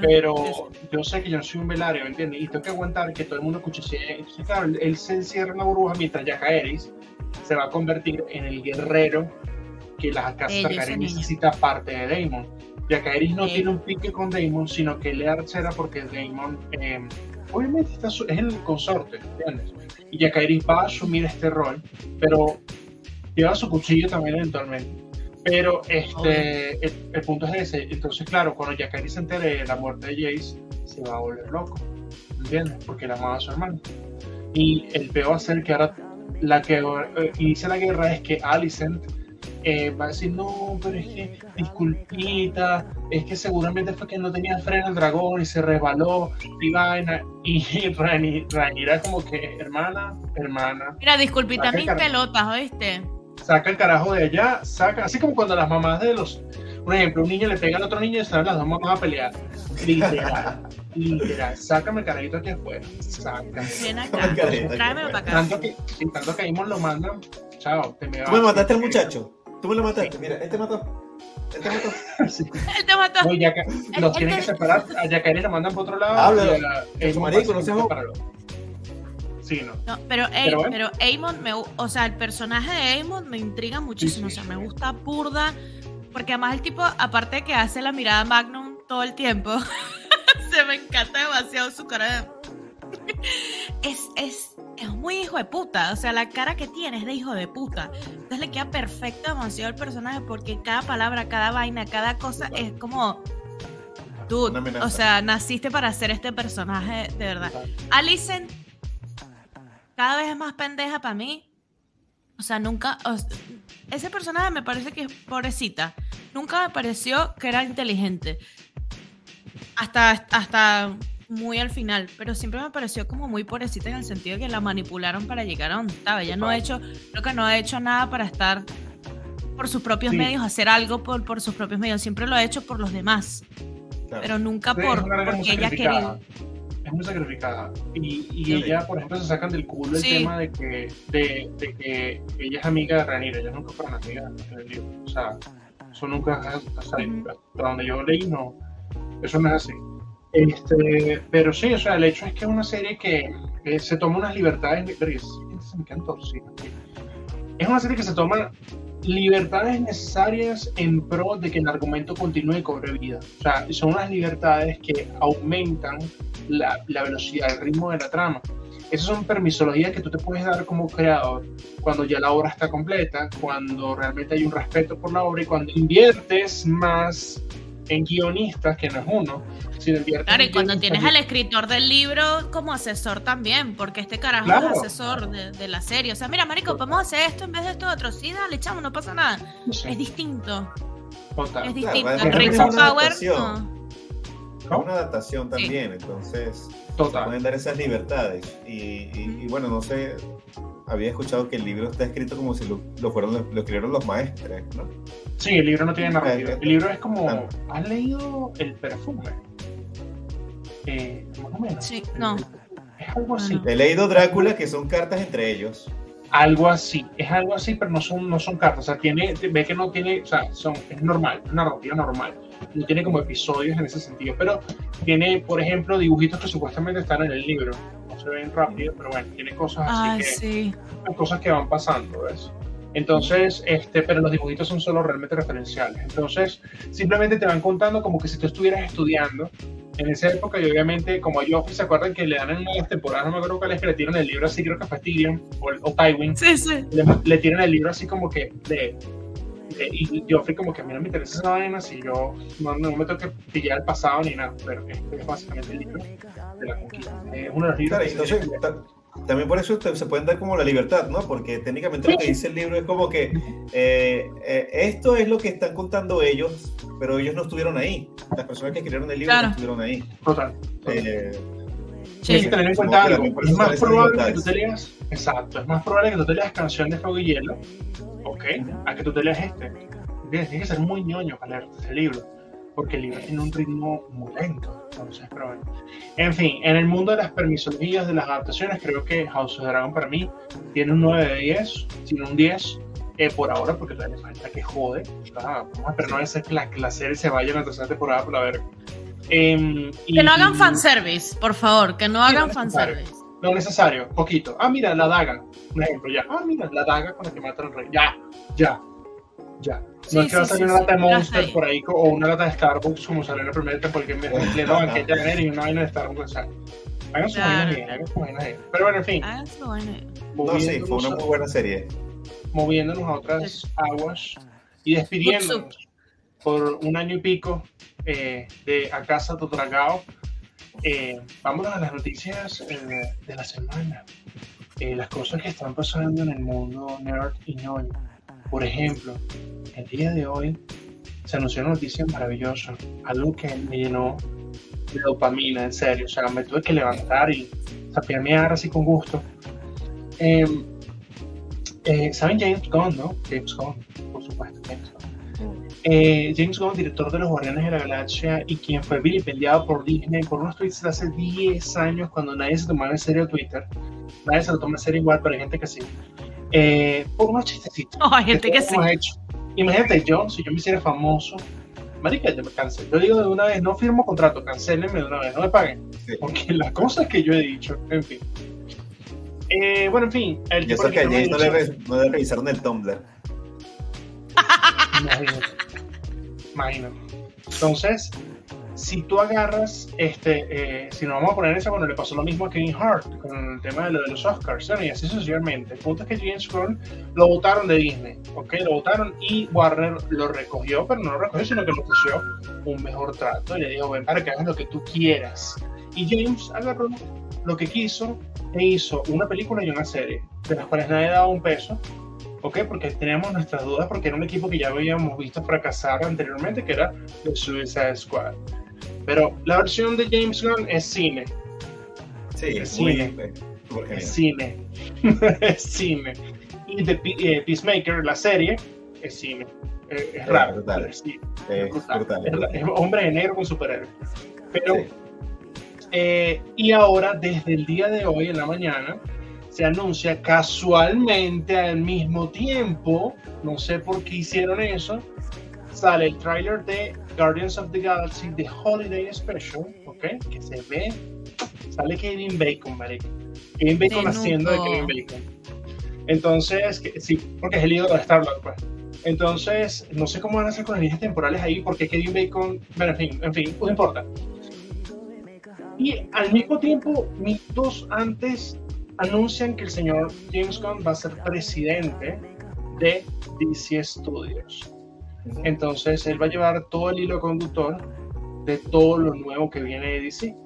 Pero yo sé que yo no soy un velario, ¿me entiendes? Y tengo que aguantar que todo el mundo cuchichee. Entonces, claro, él, se encierra en la burbuja mientras ya Eris se va a convertir en el guerrero que la casa necesita parte de Daemon. Jacaeris no Sí. tiene un pique con Daemon, sino que le archera porque Daemon eh, obviamente está es el consorte, ¿entiendes? Y Jacaeris va a asumir este rol, pero lleva su cuchillo también eventualmente. Pero este, el, el punto es ese. Entonces, claro, cuando Jacaeris se entere de la muerte de Jace, se va a volver loco, ¿entiendes? Porque la amaba a su hermano. Y el peor va a ser que ahora la que eh, inicia la guerra es que Alicent eh, va a decir, no, pero es que disculpita, es que seguramente fue que no tenía freno el dragón y se resbaló y vaina. Y Rani, Rhaenyra como que, hermana, hermana, Mira, disculpita mis pelotas, ¿oíste? Saca el carajo de allá, saca, así como cuando las mamás de los, un ejemplo, un niño le pega al otro niño y están las dos mamás a pelear. Literal, literal, sácame el carajito aquí afuera, sácame. Ven acá, tráemelo para acá. Tanto que, tanto que lo mandan, chao, te me Tú me mataste al muchacho. Tú me lo mataste. Mira, este mató. Este mató. Sí. Él te mató. No, ya que los él tienen te- que separar, a Yacairi lo mandan por otro lado Háblalo. y a Eso, Aemon marico, no seas- Sí, no. No, pero, Ey- Pero. Aemon, me, o sea, el personaje de Aemon me intriga muchísimo. Sí, sí, o sea, me gusta burda. Porque además el tipo, aparte de que hace la mirada Magnum todo el tiempo, se me encanta demasiado su cara de... es, es, es muy hijo de puta. O sea, la cara que tiene es de hijo de puta. Entonces le queda perfecto demasiado el personaje porque cada palabra, cada vaina, cada cosa es como... Dude, o sea, naciste para ser este personaje de verdad. Alicent cada vez es más pendeja para mí. O sea, nunca. o ese personaje me parece que es pobrecita. Nunca me pareció que era inteligente. Hasta, hasta muy al final. Pero siempre me pareció como muy pobrecita en el sentido de que la manipularon para llegar a donde estaba. Ella no ha hecho. Creo que no ha hecho nada para estar por sus propios Sí. medios, hacer algo por, por sus propios medios. Siempre lo ha hecho por los demás. Claro. Pero nunca Sí, por porque ella quería. Es muy sacrificada. Y, y Sí. ella, por ejemplo, se sacan del culo el Sí. tema de que, de, de que ella es amiga de Ranira. Ellas nunca fueron amigas en el libro. O sea, eso nunca sea, Ujú. hasta donde yo leí, no. Eso no es así. Este, pero sí, o sea, el hecho es que es una serie que eh, se toma unas libertades. verga, Se me quedan torcidas. Es una serie que se toma libertades necesarias en pro de que el argumento continúe y cobre vida. O sea, son unas libertades que aumentan la, la velocidad, el ritmo de la trama. Esas son permisologías que tú te puedes dar como creador cuando ya la obra está completa, cuando realmente hay un respeto por la obra y cuando inviertes más en guionistas, que no es uno, sino inviertes Claro, en y cuando tienes al escritor del libro como asesor también, porque este carajo Claro. es asesor de, de la serie. O sea, mira, marico, podemos hacer esto en vez de esto otro. Sí, dale, chamo, no pasa nada. Es distinto, total. es Claro, distinto. que Rings of Power. No. Es una adaptación también, entonces total. pueden dar esas libertades. Y, y- y bueno, no sé, había escuchado que el libro está escrito como si lo, lo fueron lo escribieron los maestres, ¿no? Sí, el libro no tiene narrativa. El libro es como. claro. ¿Has leído El perfume? Eh, más o menos. Sí, no. Es algo así. He leído Drácula, que son cartas entre ellos. Algo así. Es algo así, pero no son, no son cartas. O sea, tiene, ve que no tiene. O sea, son, es normal, es narrativa normal. No tiene como episodios en ese sentido. Pero tiene, por ejemplo, dibujitos que supuestamente están en el libro. No se ven rápido, pero bueno, tiene cosas así Ay, que. sí. cosas que van pasando, ¿ves? Entonces, este, pero los dibujitos son solo realmente referenciales. Entonces, simplemente te van contando como que si tú estuvieras estudiando en esa época y obviamente como Joffrey se acuerdan que le dan en las temporadas, no me acuerdo cuál es, que le tiran el libro así, creo que Tyrion o, o Tywin, Sí, sí. le, le tiran el libro así como que de, de- y Joffrey como que a mí no me interesa esa vaina, si yo no, no me tengo que pillar el pasado ni nada, pero este es básicamente el libro de la conquista. Es uno de los libros Claro, entonces también por eso se pueden dar como la libertad, ¿no? Porque técnicamente lo que dice el libro es como que eh, eh, esto es lo que están contando ellos, pero ellos no estuvieron ahí. Las personas que escribieron el libro Claro. no estuvieron ahí. Total. Eh, Sí. Tienes que tener en cuenta algo. Es más probable que tú te leas. Exacto. Es más probable que tú te leas Canción de Fuego y Hielo. Ok. A que tú te leas este. Tienes que ser muy ñoño para leerte ese libro. Porque el libro tiene un ritmo muy lento. Entonces, pero bueno. En fin, en el mundo de las permisologías, de las adaptaciones, creo que House of Dragon para mí tiene un 9 de 10, tiene un 10 eh, por ahora, porque todavía le falta que jode. Está, vamos a esperar no es que la, que la serie se vaya en la tercera temporada por la verga. Em, y- Que no hagan fanservice, por favor, que no hagan fanservice. Lo necesario, poquito. Ah, mira, la daga. Un ejemplo, ya. Ah, mira, la daga con la que matan al rey. Ya, ya, ya. No es que va a salir una lata de Monster por ahí o una lata de Starbucks como salió en la primera temporada porque me pleno banquete de y una vaina de Starbucks. Hagan su vaina bien, hagan su vaina bien. Pero bueno, en fin. Hagan su vaina No, sí, fue una muy buena serie. Moviéndonos a otras aguas y despidiéndonos por un año y pico eh, de A Casa Totragao. Eh, vamos a las noticias eh, de la semana. Eh, las cosas que están pasando en el mundo nerd y ñoño. Por ejemplo, el día de hoy se anunció una noticia maravillosa, algo que me llenó de dopamina, en serio. O sea, me tuve que levantar y sapearmear así con gusto. Em, ¿Saben James Gunn, no? James Gunn, por supuesto, James Gunn. Eh, James Gunn, director de los Guardianes de la Galaxia y quien fue vilipendiado por Disney por unos tweets de hace 10 años cuando nadie se tomaba en serio Twitter. Nadie se lo toma en serio igual, pero hay gente que sí. Eh, por unos chistecitos. Oh, hay gente que, sí. Hecho. Imagínate, yo, si yo me hiciera famoso, marica, yo me cansé. Yo digo de una vez, no firmo contrato, cancelenme de una vez, no me paguen. Porque las cosas que yo he dicho, en fin. Eh, bueno, en fin. El y eso que a James no, le, no le revisaron el Tumblr. Imagínate. Imagínate. Entonces, si tú agarras, este, eh, si nos vamos a poner eso, bueno, le pasó lo mismo a Kevin Hart con el tema de, lo de los Oscars, y así sucesivamente. El punto es que James Gunn lo votaron de Disney, ¿ok? Lo votaron y Warner lo recogió, pero no lo recogió, sino que le ofreció un mejor trato y le dijo, ven para que hagas lo que tú quieras. Y James agarró lo que quiso e hizo una película y una serie, de las cuales nadie daba un peso, ¿ok? Porque teníamos nuestras dudas, porque era un equipo que ya habíamos visto fracasar anteriormente, que era The Suicide Squad. Pero la versión de James Gunn es cine. Sí, es cine. Es cine. es cine. Y The eh, Peacemaker, la serie, es cine. Eh, es, raro. Es, hombre de negro con superhéroe. Pero, eh, y ahora, desde el día de hoy, en la mañana, se anuncia casualmente al mismo tiempo, no sé por qué hicieron eso, sale el trailer de Guardians of the Galaxy The Holiday Special, ¿ok? Que se ve, sale Kevin Bacon, marico. Kevin Bacon haciendo de Kevin Bacon. Entonces, sí, porque es el ídolo de Star-Lord, pues. Entonces, no sé cómo van a hacer con las líneas temporales ahí, porque Kevin Bacon, bueno, en fin, en fin, no importa. Y al mismo tiempo, minutos antes anuncian que el señor James Gunn va a ser presidente de DC Studios. Entonces él va a llevar todo el hilo conductor de todo lo nuevo que viene de DC.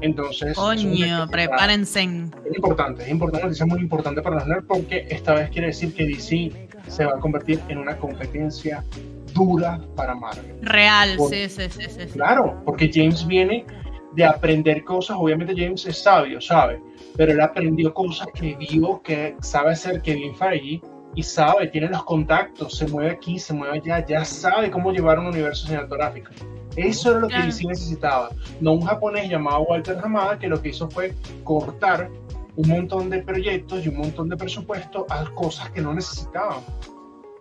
Entonces, coño, prepárense. Es importante, es importante, es muy importante para los nerds porque esta vez quiere decir que DC se va a convertir en una competencia dura para Marvel. Real, sí, sí, sí, sí, Claro, porque James viene de aprender cosas, obviamente James es sabio, sabe, pero él aprendió cosas que vio que sabe hacer Kevin Feige y sabe, tiene los contactos, se mueve aquí, se mueve allá, ya sabe cómo llevar un universo cinematográfico. Eso era lo que DC necesitaba, no un japonés llamado Walter Hamada que lo que hizo fue cortar un montón de proyectos y un montón de presupuesto a cosas que no necesitaban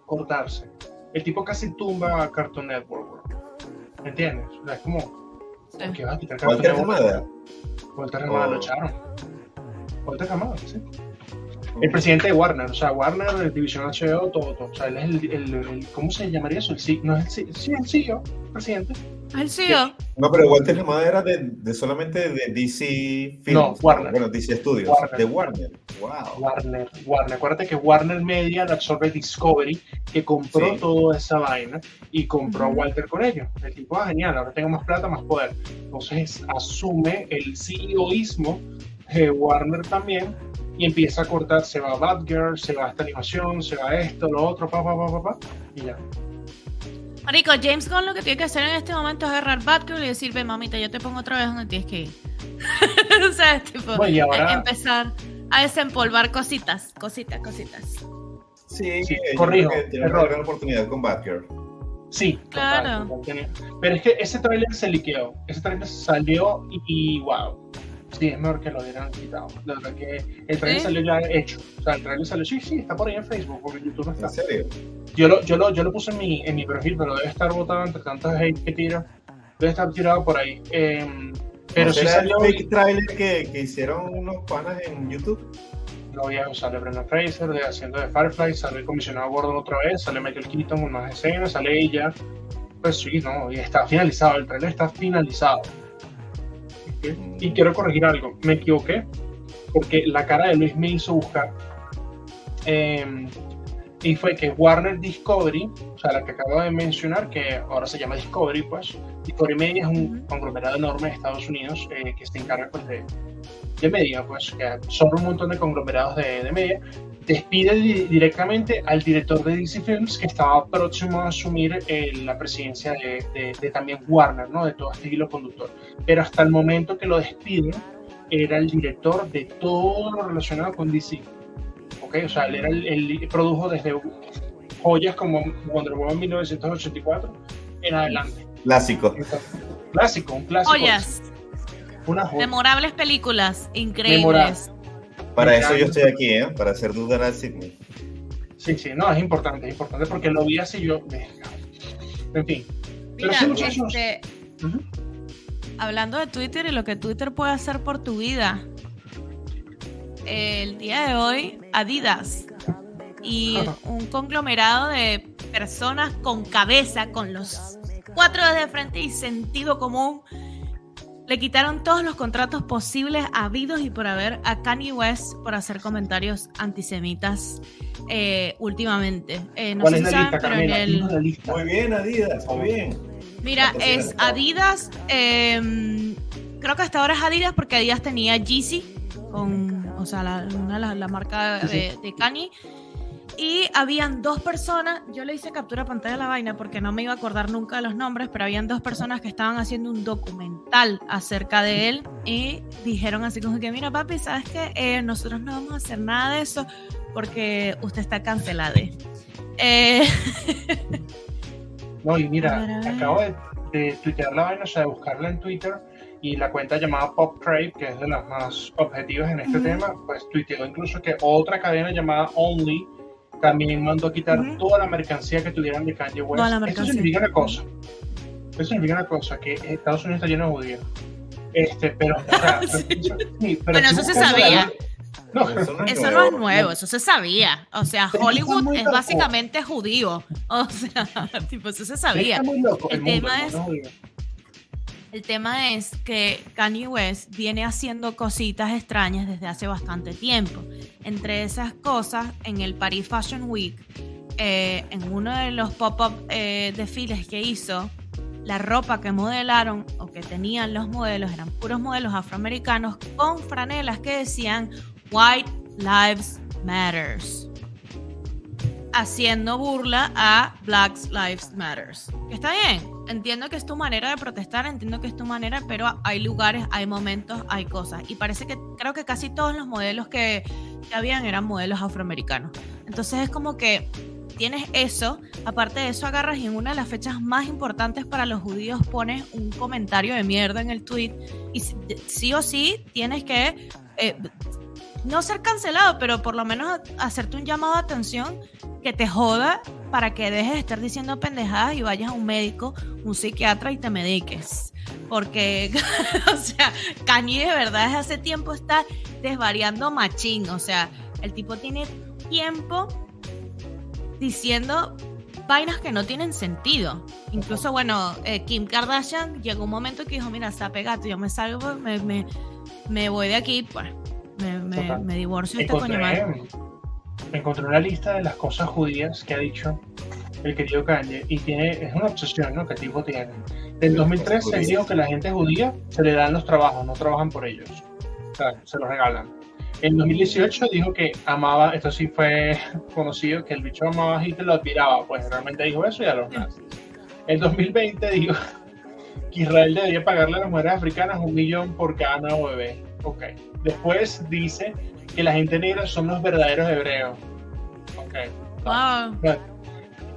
cortarse. El tipo casi tumba a Cartoon Network. ¿Me entiendes? es como, ¿qué va a quitar Cartoon Walter Hamada. Walter Hamada lo oh. echaron. Walter Hamada, sí el presidente de Warner, o sea, Warner, División HBO, todo, todo. O sea, él es el, el, ¿cómo se llamaría eso? El no es el, sí, el CEO, presidente. El CEO. No, pero Walter Hamada era de, de, solamente de DC Films. No, Warner. Bueno, DC Studios. De Warner. Wow. Warner, Warner. Acuérdate que Warner Media la absorbe Discovery, que compró toda esa vaina y compró a Walter con ellos. El tipo, ah, genial, ahora tengo más plata, más poder. Entonces asume el CEOismo de Warner también y empieza a cortar, se va Batgirl, se va esta animación, se va esto, lo otro, pa, pa, pa, pa, pa, y ya. Marico, James Gunn lo que tiene que hacer en este momento es agarrar Batgirl y decir, ve mamita, yo te pongo otra vez donde tienes que ir. o sea, tipo, empezar a desempolvar cositas, cositas, cositas. Sí, sí corrijo. Tiene una gran oportunidad con Batgirl. Sí, claro. Pero es que ese trailer se liqueó, ese trailer salió y wow Sí, es mejor que lo hubieran quitado. La verdad que el trailer salió ya hecho. O sea, el trailer salió, sí, sí, está por ahí en Facebook, porque en YouTube no está. ¿En serio? Yo lo, yo lo, yo lo puse en mi, en mi perfil, pero debe estar botado entre tantos hate que tira. Debe estar tirado por ahí. Eh, Pero si salió el fake trailer que, que hicieron unos panas en YouTube. No, ya sale Brendan Fraser de, haciendo de Firefly, sale el comisionado Gordon otra vez, sale Michael Keaton, unas escenas, sale ella. Pues sí, no, y está finalizado, el trailer está finalizado. Y quiero corregir algo, me equivoqué, porque la cara de Luis me hizo buscar. Em, y fue que Warner Discovery, o sea, la que acabo de mencionar, que ahora se llama Discovery, pues, Discovery Media es un conglomerado enorme de Estados Unidos eh, que se encarga pues, de, de media, pues, que son un montón de conglomerados de, de media, despide directamente al director de DC Films que estaba próximo a asumir eh, la presidencia de, de, también Warner, ¿no? De todo este hilo conductor. Pero hasta el momento que lo despiden, era el director de todo lo relacionado con DC. ¿Ok? O sea, él era el, produjo desde joyas como Wonder Woman 1984 en adelante. Clásico. clásico, un clásico. Joyas. Memorables películas, increíbles. Para eso yo estoy aquí, ¿eh? Para hacer dudar al Sidney. Sí, sí, no, es importante, es importante porque lo vi así yo. En fin. Mira, este, hablando de Twitter y lo que Twitter puede hacer por tu vida. El día de hoy, Adidas y un conglomerado de personas con cabeza, con los cuatro de frente y sentido común, le quitaron todos los contratos posibles habidos y por haber a Kanye West por hacer comentarios antisemitas eh, últimamente. Eh, no sé si saben, pero en el... Muy bien, Adidas, muy bien. Mira, es Adidas. Em, creo que hasta ahora es Adidas porque Adidas tenía Yeezy, con, o sea, la, la, marca de, de Kanye. Y habían dos personas, yo le hice captura pantalla a la vaina porque no me iba a acordar nunca de los nombres, pero habían dos personas que estaban haciendo un documental acerca de él y dijeron así como que, mira papi, ¿sabes qué? Eh, nosotros no vamos a hacer nada de eso porque usted está cancelado. Eh... No, y mira, acabo de, de tuitear la vaina, o sea, de buscarla en Twitter y la cuenta llamada Pop Trade, que es de las más objetivas en este tema, pues tuiteó incluso que otra cadena llamada Only también mandó a quitar toda la mercancía que tuvieran de Kanye West. Eso significa una cosa. Eso significa una cosa, que Estados Unidos está lleno de judíos. Este, pero, bueno, eso se sabía. No, eso, no, es nuevo, eso se sabía. O sea, Hollywood es básicamente judío. O sea, tipo, eso se sabía. El, tema es. El tema es que Kanye West viene haciendo cositas extrañas desde hace bastante tiempo. Entre esas cosas, en el Paris Fashion Week, eh, en uno de los pop-up eh, desfiles que hizo, la ropa que modelaron o que tenían los modelos eran puros modelos afroamericanos con franelas que decían White Lives Matters haciendo burla a Black Lives Matters. Está bien, entiendo que es tu manera de protestar, entiendo que es tu manera, pero hay lugares, hay momentos, hay cosas. Y parece que creo que casi todos los modelos que, habían eran modelos afroamericanos. Entonces es como que tienes eso, aparte de eso agarras y en una de las fechas más importantes para los judíos pones un comentario de mierda en el tweet y sí o sí tienes que eh, no ser cancelado, pero por lo menos hacerte un llamado de atención que te joda para que dejes de estar diciendo pendejadas y vayas a un médico, un psiquiatra y te mediques. Porque, o sea, Kanye de verdad desde hace tiempo está desvariando machín. O sea, el tipo tiene tiempo diciendo vainas que no tienen sentido. Incluso, bueno, eh, Kim Kardashian llegó un momento que dijo, mira, está pegado, yo me salgo, me, me, me voy de aquí, pues me, me, divorcio este encontré, encontré una lista de las cosas judías que ha dicho el querido Kanye y tiene, es una obsesión ¿no? que el tipo tiene. En 2013 dijo que la gente judía se le dan los trabajos, no trabajan por ellos. O sea, se los regalan. En 2018 dijo que amaba, esto sí fue conocido, que el bicho amaba a Hitler, lo admiraba. Pues realmente dijo eso y a los nazis. En 2020 dijo que Israel debería pagarle a las mujeres africanas un millón por cada nuevo bebé. Ok. Después dice que la gente negra son los verdaderos hebreos. Ok. Wow.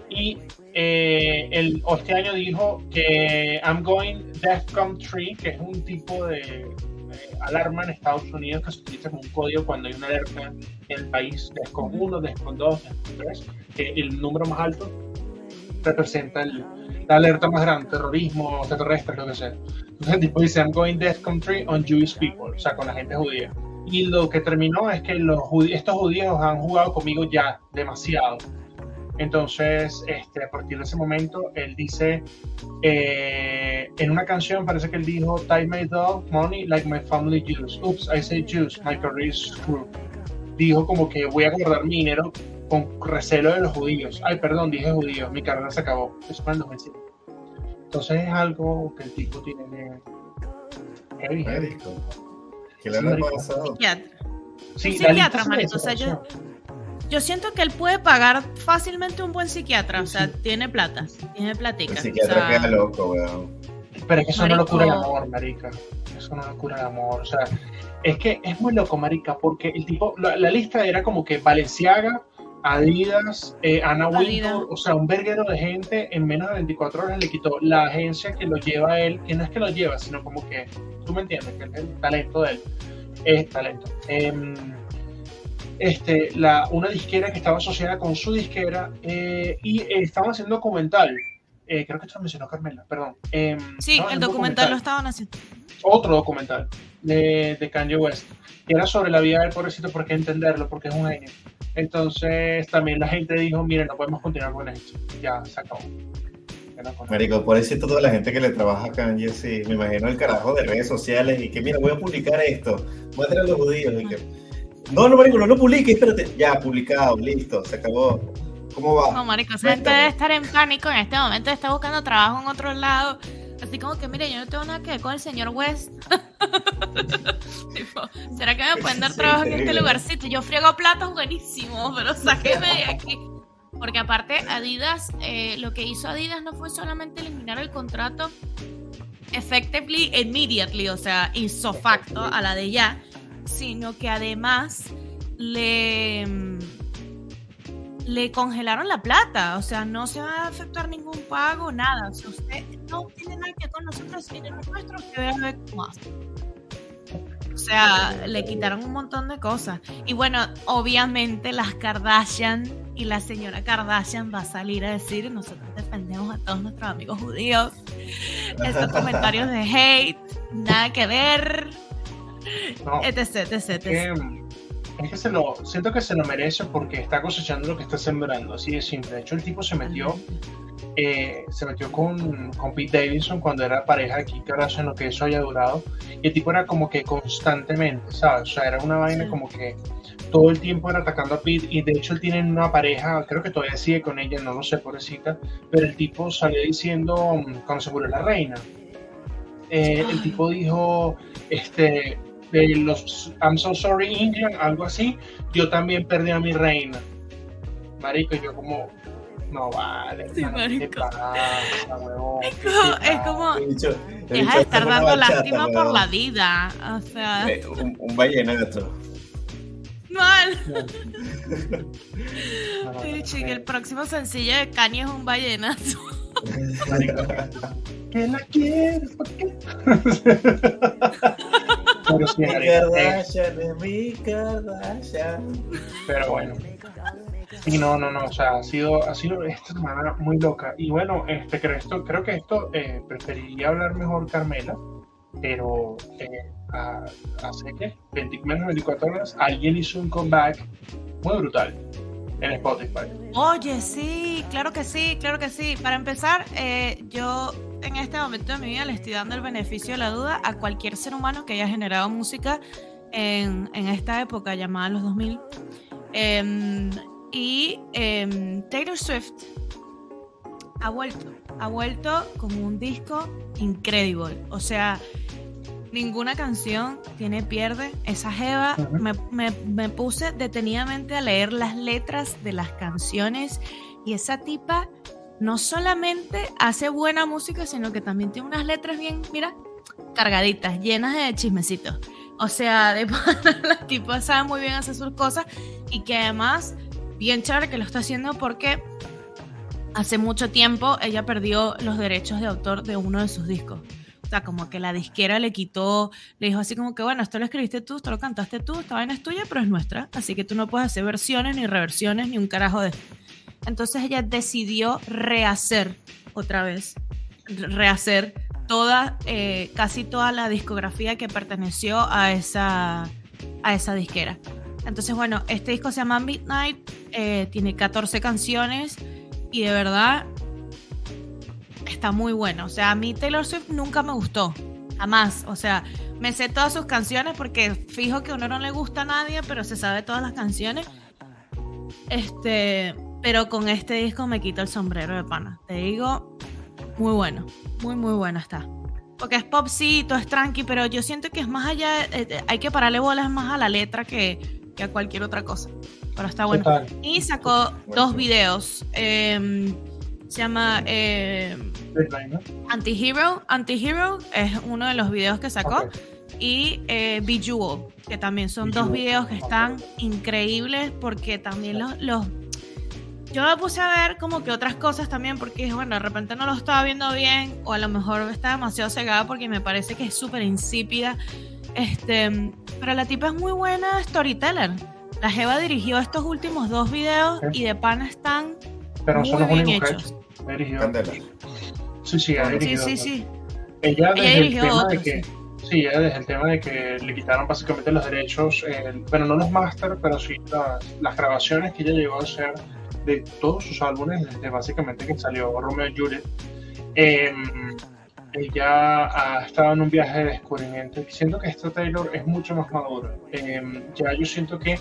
Y eh, el, este año dijo que I'm going DEFCON 3, que es un tipo de alarma en Estados Unidos que se utiliza como un código cuando hay una alerta en el país, DEFCON 1, DEFCON 2, DEFCON 3, que el número más alto representa la alerta más grande, terrorismo, extraterrestre, lo que sea. Entonces el tipo dice, I'm going death country on Jewish people, o sea, con la gente judía. Y lo que terminó es que los estos judíos han jugado conmigo ya demasiado. Entonces, este, a partir de ese momento, él dice, eh, en una canción parece que él dijo, Tie my dog money like my family Jews. Oops, I say Jews, my career is screwed. Dijo como que voy a guardar mi dinero con recelo de los judíos. Ay, perdón, dije judíos, mi carrera se acabó. Eso fue en 2007. Entonces es algo que el tipo tiene heavy, heavy. ¿Qué le ha pasado? Psiquiatra. Sí, psiquiatra, marico. O sea, yo, yo siento que él puede pagar fácilmente un buen psiquiatra. O sea, tiene plata, tiene platica. El psiquiatra queda loco, weón. Pero es que eso no lo cura el amor, marica. Eso no lo cura el amor. O sea, es que es muy loco, marica, porque el tipo, la, lista era como que Valenciaga, Adidas, eh, Ana Wintour, o sea, un verguero de gente en menos de 24 horas le quitó la agencia que lo lleva a él, que no es que lo lleva, sino como que, tú me entiendes, que es el talento de él. Es talento. Em, este, la, una disquera que estaba asociada con su disquera eh, y estaban haciendo documental. Eh, creo que esto lo mencionó Carmela, perdón. Em, sí, el documental, lo estaban haciendo. Otro documental de, de Kanye West, que era sobre la vida del pobrecito, porque entenderlo, porque es un genio. Entonces también la gente dijo, miren, no podemos continuar con esto. Ya se acabó. Marico, por eso toda la gente que le trabaja a Kanye, sí, me imagino el carajo de redes sociales y que, mira, voy a publicar esto, muestra a los judíos y que no, no, marico, no lo publique, espérate. Ya, publicado, listo, se acabó. ¿Cómo va? No, marico, esa gente debe estar en pánico en este momento, está buscando trabajo en otro lado. Así como que, mire, yo no tengo nada que ver con el señor West. ¿Será que me pueden dar trabajo en este lugarcito? Yo friego platos buenísimos, pero sáqueme de aquí. Porque aparte, Adidas, eh, lo que hizo Adidas no fue solamente eliminar el contrato effectively, immediately, o sea, hizo facto a la de ya, sino que además le, le congelaron la plata, o sea, no se va a efectuar ningún pago, nada. Si usted no tiene nada que ver con nosotros, tiene nuestro que ver más. O sea, le quitaron un montón de cosas. Y bueno, obviamente las Kardashian y la señora Kardashian va a salir a decir, nosotros defendemos a todos nuestros amigos judíos. Estos comentarios de hate, nada que ver. No, etc, etc, es que se lo, siento que se lo merece porque está cosechando lo que está sembrando, así de simple. De hecho, el tipo se metió, eh, se metió con, con, Pete Davidson cuando era pareja de Kim en lo que eso haya durado. Y el tipo era como que constantemente, ¿sabes? O sea, era una vaina como que todo el tiempo era atacando a Pete. Y de hecho, él tiene una pareja, creo que todavía sigue con ella, no lo sé, pobrecita. Pero el tipo salió diciendo, cuando se murió la reina, eh, el tipo dijo, este, de los I'm so sorry England, algo así, yo también perdí a mi reina. Marico, yo como, no vale. Sí, marico. es como, es como deja de estar dando lástima por la vida. O sea. Eh, un, un vallenato. Mal. El próximo sencillo de Kanye es un vallenato. Que la quieres, ¿por qué? Pero sí, Kardashian, mi Kardashian. Pero bueno. Y no, no, no, o sea, ha sido, ha sido esta semana muy loca. Y bueno, este, creo, esto, creo que esto eh, preferiría hablar mejor Carmela, pero eh, hace que 20, menos de 24 horas alguien hizo un comeback muy brutal en Spotify. Oye, sí, claro que sí, claro que sí. Para empezar, eh, yo en este momento de mi vida le estoy dando el beneficio de la duda a cualquier ser humano que haya generado música en, en esta época llamada los 2000. Em, y eh, Taylor Swift ha vuelto, ha vuelto con un disco increíble. O sea, ninguna canción tiene pierde. Esa Jeva, me, me, me, puse detenidamente a leer las letras de las canciones y esa tipa no solamente hace buena música, sino que también tiene unas letras bien, mira, cargaditas, llenas de chismecitos. O sea, de la tipa sabe muy bien hacer sus cosas y que además, bien chévere que lo está haciendo porque hace mucho tiempo ella perdió los derechos de autor de uno de sus discos. O sea, como que la disquera le quitó, le dijo así como que, bueno, esto lo escribiste tú, esto lo cantaste tú, esta vaina es tuya, pero es nuestra. Así que tú no puedes hacer versiones, ni reversiones, ni un carajo de Entonces ella decidió rehacer otra vez, rehacer toda, eh, casi toda la discografía que perteneció a esa, a esa disquera. Entonces, bueno, este disco se llama Midnight, eh, tiene 14 canciones y de verdad está muy bueno. O sea, a mí Taylor Swift nunca me gustó, jamás. O sea, me sé todas sus canciones porque fijo que a uno no le gusta a nadie, pero se sabe todas las canciones. Este, pero con este disco me quito el sombrero de pana. Te digo, muy bueno, muy, muy bueno está. Porque es popcito, es tranqui, pero yo siento que es más allá, eh, eh, hay que pararle bolas más a la letra que, que a cualquier otra cosa. Pero está bueno. Y sacó dos videos. Em, se llama eh, Antihero. Antihero es uno de los videos que sacó. Y eh, Bejeweled, que también son dos videos que están increíbles porque también los, los yo me puse a ver como que otras cosas también porque bueno, de repente no lo estaba viendo bien o a lo mejor está demasiado cegada porque me parece que es súper insípida. Este, pero la tipa es muy buena storyteller. La Jeva dirigió estos últimos dos videos y de pana están pero muy son bien hechos. Sí, sí, sí, sí, sí. Ella, desde el tema de que, sí. ella desde el tema de que le quitaron básicamente los derechos, bueno, no los máster, pero sí las, grabaciones que ella llegó a hacer de todos sus álbumes, desde básicamente que salió Romeo y Juliet. Eh, ella ha estado en un viaje de descubrimiento. Siento que esta Taylor es mucho más madura. Em, ya yo siento que,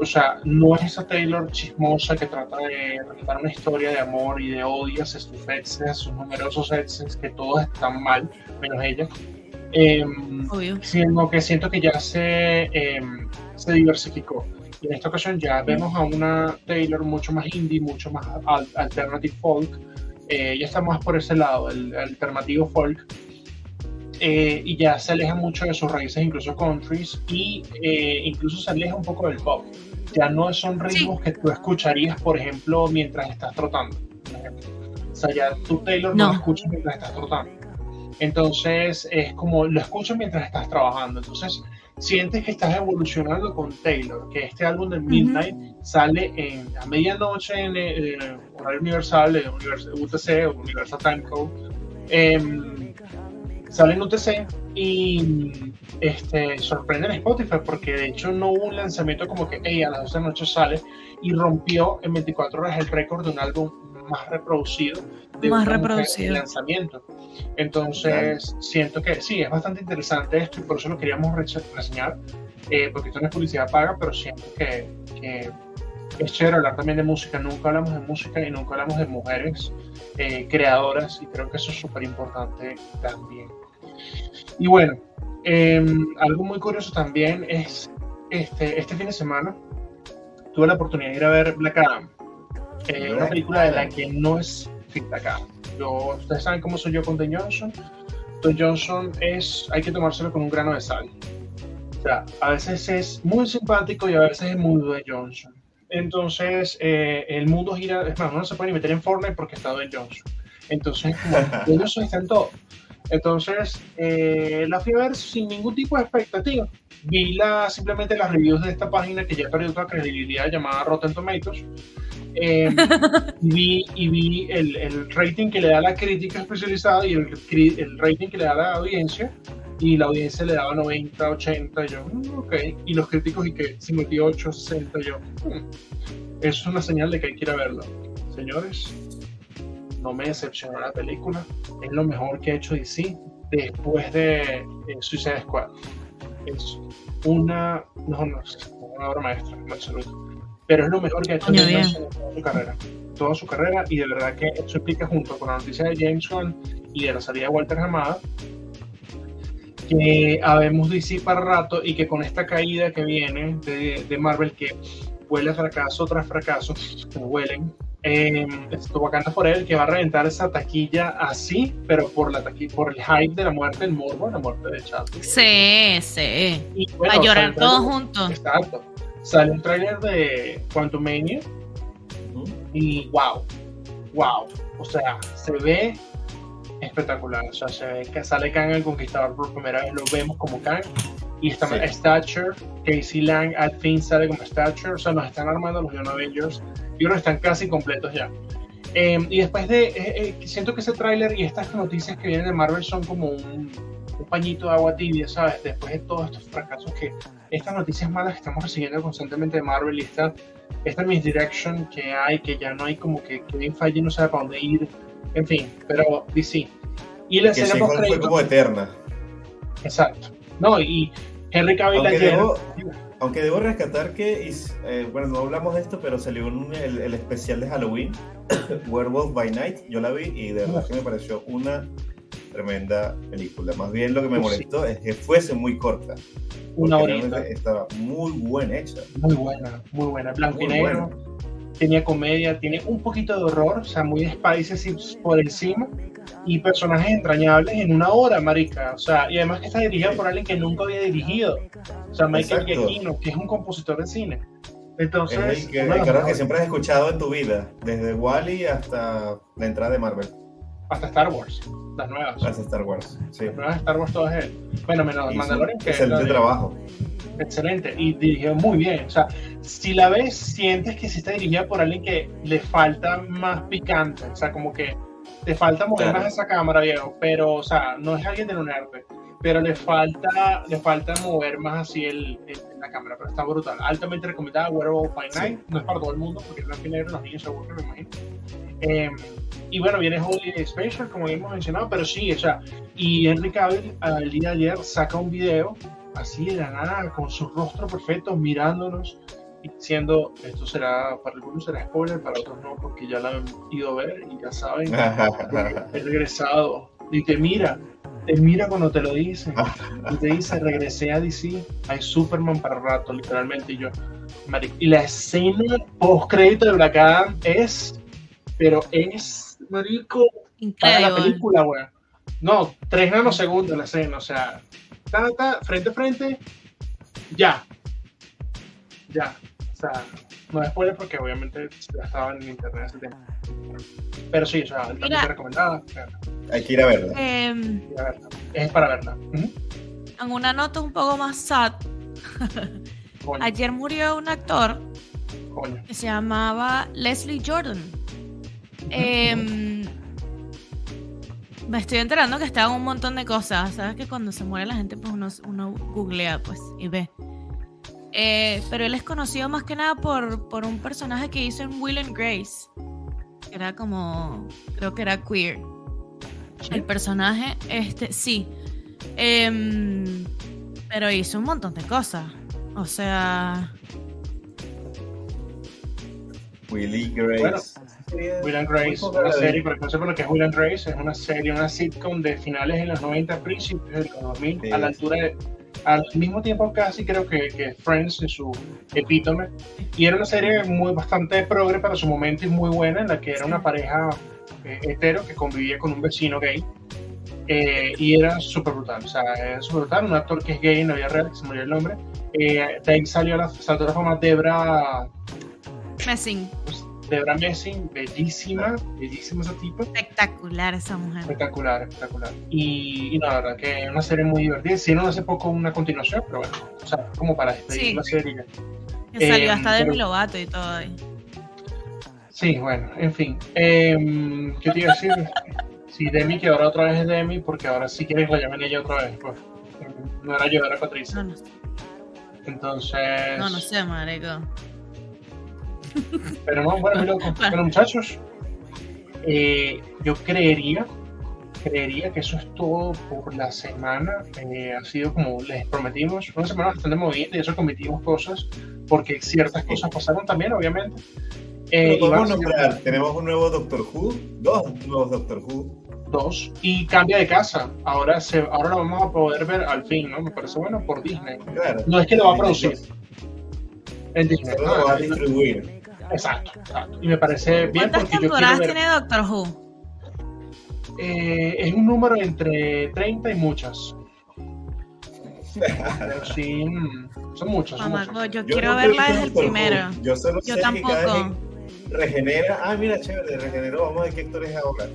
o sea, no es esa Taylor chismosa que trata de relatar una historia de amor y de odio hacia sus exes, sus numerosos exes, que todos están mal, menos ella. Em, sino que siento que ya se, em, se diversificó. Y en esta ocasión ya vemos a una Taylor mucho más indie, mucho más alternative folk, eh, ya está más por ese lado, el, alternativo folk, eh, y ya se aleja mucho de sus raíces, incluso countries, y eh, incluso se aleja un poco del pop. Ya no son ritmos que tú escucharías, por ejemplo, mientras estás trotando. O sea, ya tú Taylor no, lo escuchas mientras estás trotando. Entonces es como lo escuchas mientras estás trabajando. Entonces sientes que estás evolucionando con Taylor, que este álbum de Midnight sale en, a medianoche en, el horario universal, de UTC o Universal Time Code. Em, sale en UTC y este, sorprende en Spotify porque de hecho no hubo un lanzamiento como que hey, a las 12 de la noche sale y rompió en 24 horas el récord de un álbum más reproducido de más reproducido. lanzamiento. Entonces, siento que sí, es bastante interesante esto y por eso lo queríamos reseñar, eh, porque esto no es publicidad paga, pero siento que, que, es chévere hablar también de música. Nunca hablamos de música y nunca hablamos de mujeres eh, creadoras y creo que eso es súper importante también. Y bueno, em, algo muy curioso también es este, este fin de semana tuve la oportunidad de ir a ver Black Adam. Eh, una película de la que no es acá. Yo, ustedes saben cómo soy yo con The Johnson. The Johnson es, hay que tomárselo con un grano de sal. O sea, a veces es muy simpático y a veces es muy de Johnson. Entonces, eh, el mundo gira, es más, no se puede ni meter en Fortnite porque está de Johnson. Entonces, como The Johnson está en todo. Entonces, eh, la fui a ver sin ningún tipo de expectativa. Vi la, simplemente las reviews de esta página que ya perdió toda credibilidad llamada Rotten Tomatoes eh, vi, y vi el, el, rating que le da la crítica especializada y el, el, rating que le da la audiencia y la audiencia le daba 90, 80, yo, mm, ok, y los críticos y que 58, 60, yo, mm, eso es una señal de que hay que ir a verlo. Señores, no me decepcionó la película, es lo mejor que ha hecho DC después de eh, Suicide Squad. Es una, no, no, una obra maestra, en absoluto pero es lo mejor que ha hecho en toda su carrera. Toda su carrera, y de verdad que eso explica junto con la noticia de James Gunn y de la salida de Walter Hamada, que habemos DC para rato y que con esta caída que viene de, de Marvel, que huele a fracaso tras fracaso, que huelen, eh, esto bacana por él, que va a reventar esa taquilla así, pero por la taquilla, por el hype de la muerte, el morbo, la muerte de Chadwick. Sí, sí. va a llorar todos juntos. Exacto. Sale un tráiler de Quantum Mania. Y wow, wow, o sea, se ve espectacular, o sea, se ve que sale Kang el Conquistador por primera vez, lo vemos como Kang Y está Stature, Casey Lang al fin sale como Stature, o sea, nos están armando los Young Avengers. Y ahora están casi completos ya. Em, y después de, eh, eh, siento que ese tráiler y estas noticias que vienen de Marvel son como un, un, pañito de agua tibia, ¿sabes? Después de todos estos fracasos que, estas noticias malas que estamos recibiendo constantemente de Marvel y esta, esta misdirection que hay, que ya no hay como que Kevin Feige no sabe para dónde ir, en fin, pero DC. Y la escena fue como eterna. Exacto. No, y Henry Cavill aunque debo rescatar que, eh, bueno, no hablamos de esto, pero salió el, especial de Halloween, Werewolf by Night, yo la vi y de verdad que me pareció una tremenda película. Más bien lo que me molestó es que fuese muy corta. Una horita. Estaba muy buena hecha. Muy buena, muy buena. Blanco y negro. Tenía comedia, tiene un poquito de horror, o sea, muy spicy por encima y personajes entrañables en una hora, marica. O sea, y además que está dirigida por alguien que nunca había dirigido. O sea, Michael Giacchino, que es un compositor de cine. Entonces, es el, que, el que siempre has escuchado en tu vida, desde Wally hasta la entrada de Marvel. Hasta Star Wars, las nuevas. Hasta Star Wars, sí. Las nuevas Star Wars todas él. Bueno, menos Mandalorian. Que excelente trabajo. Excelente, y dirigió muy bien. O sea, si la ves, sientes que sí está dirigida por alguien que le falta más picante. O sea, como que te falta mover más esa cámara, viejo, pero, o sea, no es alguien de un arte, pero le falta, le falta mover más así el, la cámara, pero está brutal. Altamente recomendada, Wearable by Night, no es para todo el mundo, porque blanco y negro, los niños seguro, me imagino. Em, y bueno, viene Holiday Special, como hemos mencionado, pero sí, o sea, y Henry Cavill al día de ayer saca un video así de la nada, con su rostro perfecto, mirándonos, diciendo esto será para algunos será spoiler, para otros no, porque ya la han ido a ver y ya saben, he regresado y te mira, te mira cuando te lo dice y te dice regresé a DC, hay Superman para rato, literalmente y yo, y la escena post crédito de Black Adam es, pero es marico para la película, weón. No, tres nanosegundos la escena, o sea, frente a frente, ya, ya. O sea, no es spoiler porque obviamente ya estaba en internet ese tiempo. Pero sí, o sea, altamente recomendada. Hay que ir a verla. Eh, Es para verla. En una nota un poco más sad. Ayer murió un actor que se llamaba Leslie Jordan. Me estoy enterando que estaba en un montón de cosas. Sabes que cuando se muere la gente, pues uno, uno googlea pues y ve. Eh, pero él es conocido más que nada por, por un personaje que hizo en Will and Grace. Que era como. Creo que era queer. El personaje, este, sí. Em, pero hizo un montón de cosas. O sea. Willy Grace. Will and Grace, una serie, por ejemplo, lo que es Will and Grace, es una serie, una sitcom de finales de los 90, principios del 2000, a la altura de al mismo tiempo casi creo que, que, Friends en su epítome. Y era una serie muy bastante progre para su momento y muy buena, en la que era una pareja eh, hetero que convivía con un vecino gay. Eh, y era súper brutal, o sea, era súper brutal. Un actor que es gay en la vida real, que se murió el nombre. Eh, de ahí salió la, saltó la fama Debra Messing. Pues, Debra Messing, bellísima, bellísima esa tipo. Espectacular esa mujer. Espectacular, espectacular. Y, y no, la verdad que es una serie muy divertida. Hicieron hace poco una continuación, pero bueno, o sea, como para despedir la serie. Que salió eh, hasta Demi Lovato y todo ahí. Sí, bueno, en fin. Eh, ¿Qué te iba a decir? sí, Demi, que ahora otra vez es Demi, porque ahora sí quieres la llamen ella otra vez. Pues. No era yo, era Patricia. No, no sé. Entonces. No, no sé, marico. Pero no, bueno, loco. Bueno, muchachos, eh, yo creería, creería que eso es todo por la semana. Eh, ha sido como les prometimos, una semana bastante movida y eso cometimos cosas, porque ciertas cosas pasaron también, obviamente. Eh, tenemos un nuevo Doctor Who, dos nuevos Doctor Who. Dos, y cambia de casa. Ahora, se, ahora lo vamos a poder ver al fin, ¿no? Me parece bueno por Disney. No es que lo va a producir. En Disney. lo va a distribuir. Exacto, exacto. Y me parece bien porque yo quiero ver... tiene Doctor Who? Eh, es un número entre 30 y muchas. Pero sí, son muchas. Son Mamá, Yo, quiero verla desde el primero. Yo, solo yo sé tampoco. Que regenera. Ah, mira, chévere, regeneró. Vamos a ver qué actor es ahora.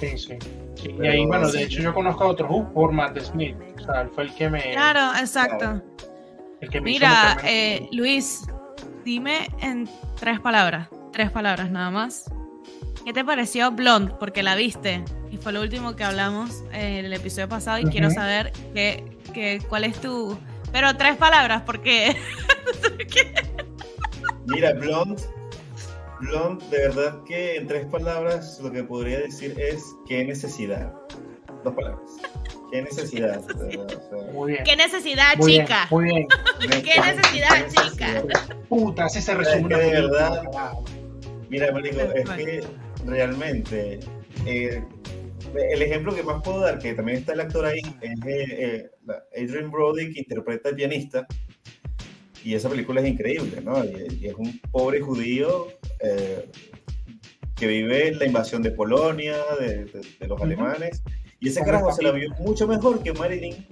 Sí, sí. sí. y ahí, bueno, de hecho, yo conozco a otro Who por Matt Smith. O tal, fue el que me. Claro, exacto. el que me Mira, eh, Luis, dime en tres palabras, tres palabras nada más. ¿Qué te pareció Blonde? Porque la viste y fue lo último que hablamos en el episodio pasado y quiero saber qué, qué- cuál es tu... Pero tres palabras, porque... Mira, Blonde, Blonde, de verdad que en tres palabras lo que podría decir es qué necesidad. Dos palabras. Qué necesidad. Muy bien. ¿Qué necesidad, Muy bien, chica? muy bien. ¿Qué necesidad, chica? Puta, así se Es resume que una de película, verdad-. Mira, Marico, es que realmente eh, el ejemplo que más puedo dar, que también está el actor ahí, es eh, eh, la- Adrian Brody, que interpreta al pianista. Y esa película es increíble, ¿no? Y, y es un pobre judío eh, que vive en la invasión de Polonia, de, de- de los alemanes. Y ese carajo se la vio mucho mejor que Marilyn.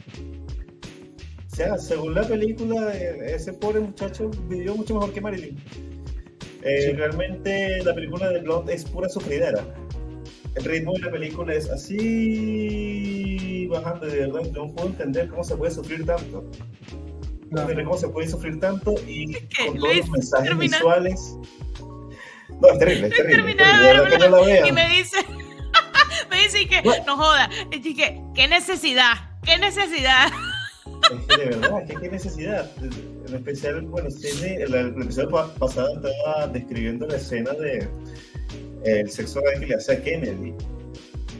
O sea, según la película, eh, ese pobre muchacho vivió mucho mejor que Marilyn. Eh, Sí. Realmente la película de Blonde es pura sufridera. El ritmo de la película es así bajando y de verdad no puedo entender cómo se puede sufrir tanto. No entender cómo se puede sufrir tanto y con todos Luis, los mensajes termina. visuales. No, es terrible, es terrible. es terrible, de verdad que no la vean. Y me dice... dice que no joda. Y dije, ¿qué necesidad? ¿Qué necesidad? Es que de verdad, que qué necesidad. En especial, bueno, Sidney, el, el episodio pa- pasado estaba describiendo la escena de el sexo oral que le hace a Kennedy.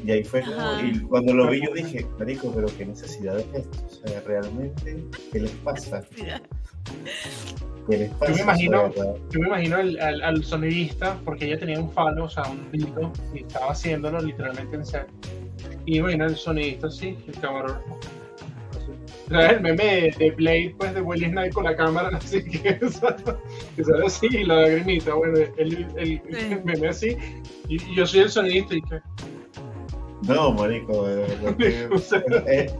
Y ahí fue como, y cuando lo vi yo dije, marico, pero qué necesidad es esto. O sea, realmente, ¿qué les pasa? ¿Qué les pasa? me imagino-. Yo me imagino al, al, al sonidista, porque ella tenía un falo, o sea, un dildo, y estaba haciéndolo literalmente en set. Y bueno, el sonidista sí, el camarógrafo. así. O sea, el meme de, de Blade, pues de Willy Snipes con la cámara, así que, que sale así, y la lagrimita, bueno, el, el, meme así, y, y yo soy el sonidista, y que, No, marico, o sea, es,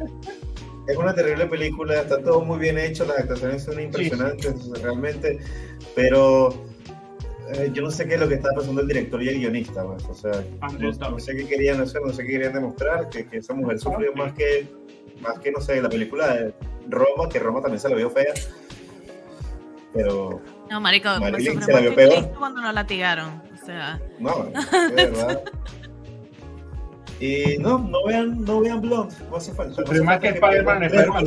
es una terrible película, está todo muy bien hecho, las actuaciones son impresionantes realmente, pero eh, yo no sé qué es lo que está pasando el director y el guionista, pues, o sea, Andrew no, sé qué querían hacer, no sé qué querían demostrar, que, que esa mujer sufrió más que, más que, no sé, la película de Roma, que Roma también se la vio fea, pero No, marico, me Marilyn se la vio peor. Cuando nos latigaron. O sea, no, de verdad. Y no, no vean, no vean Blonde, no hace falta. no más que Spider-Man Spider-Man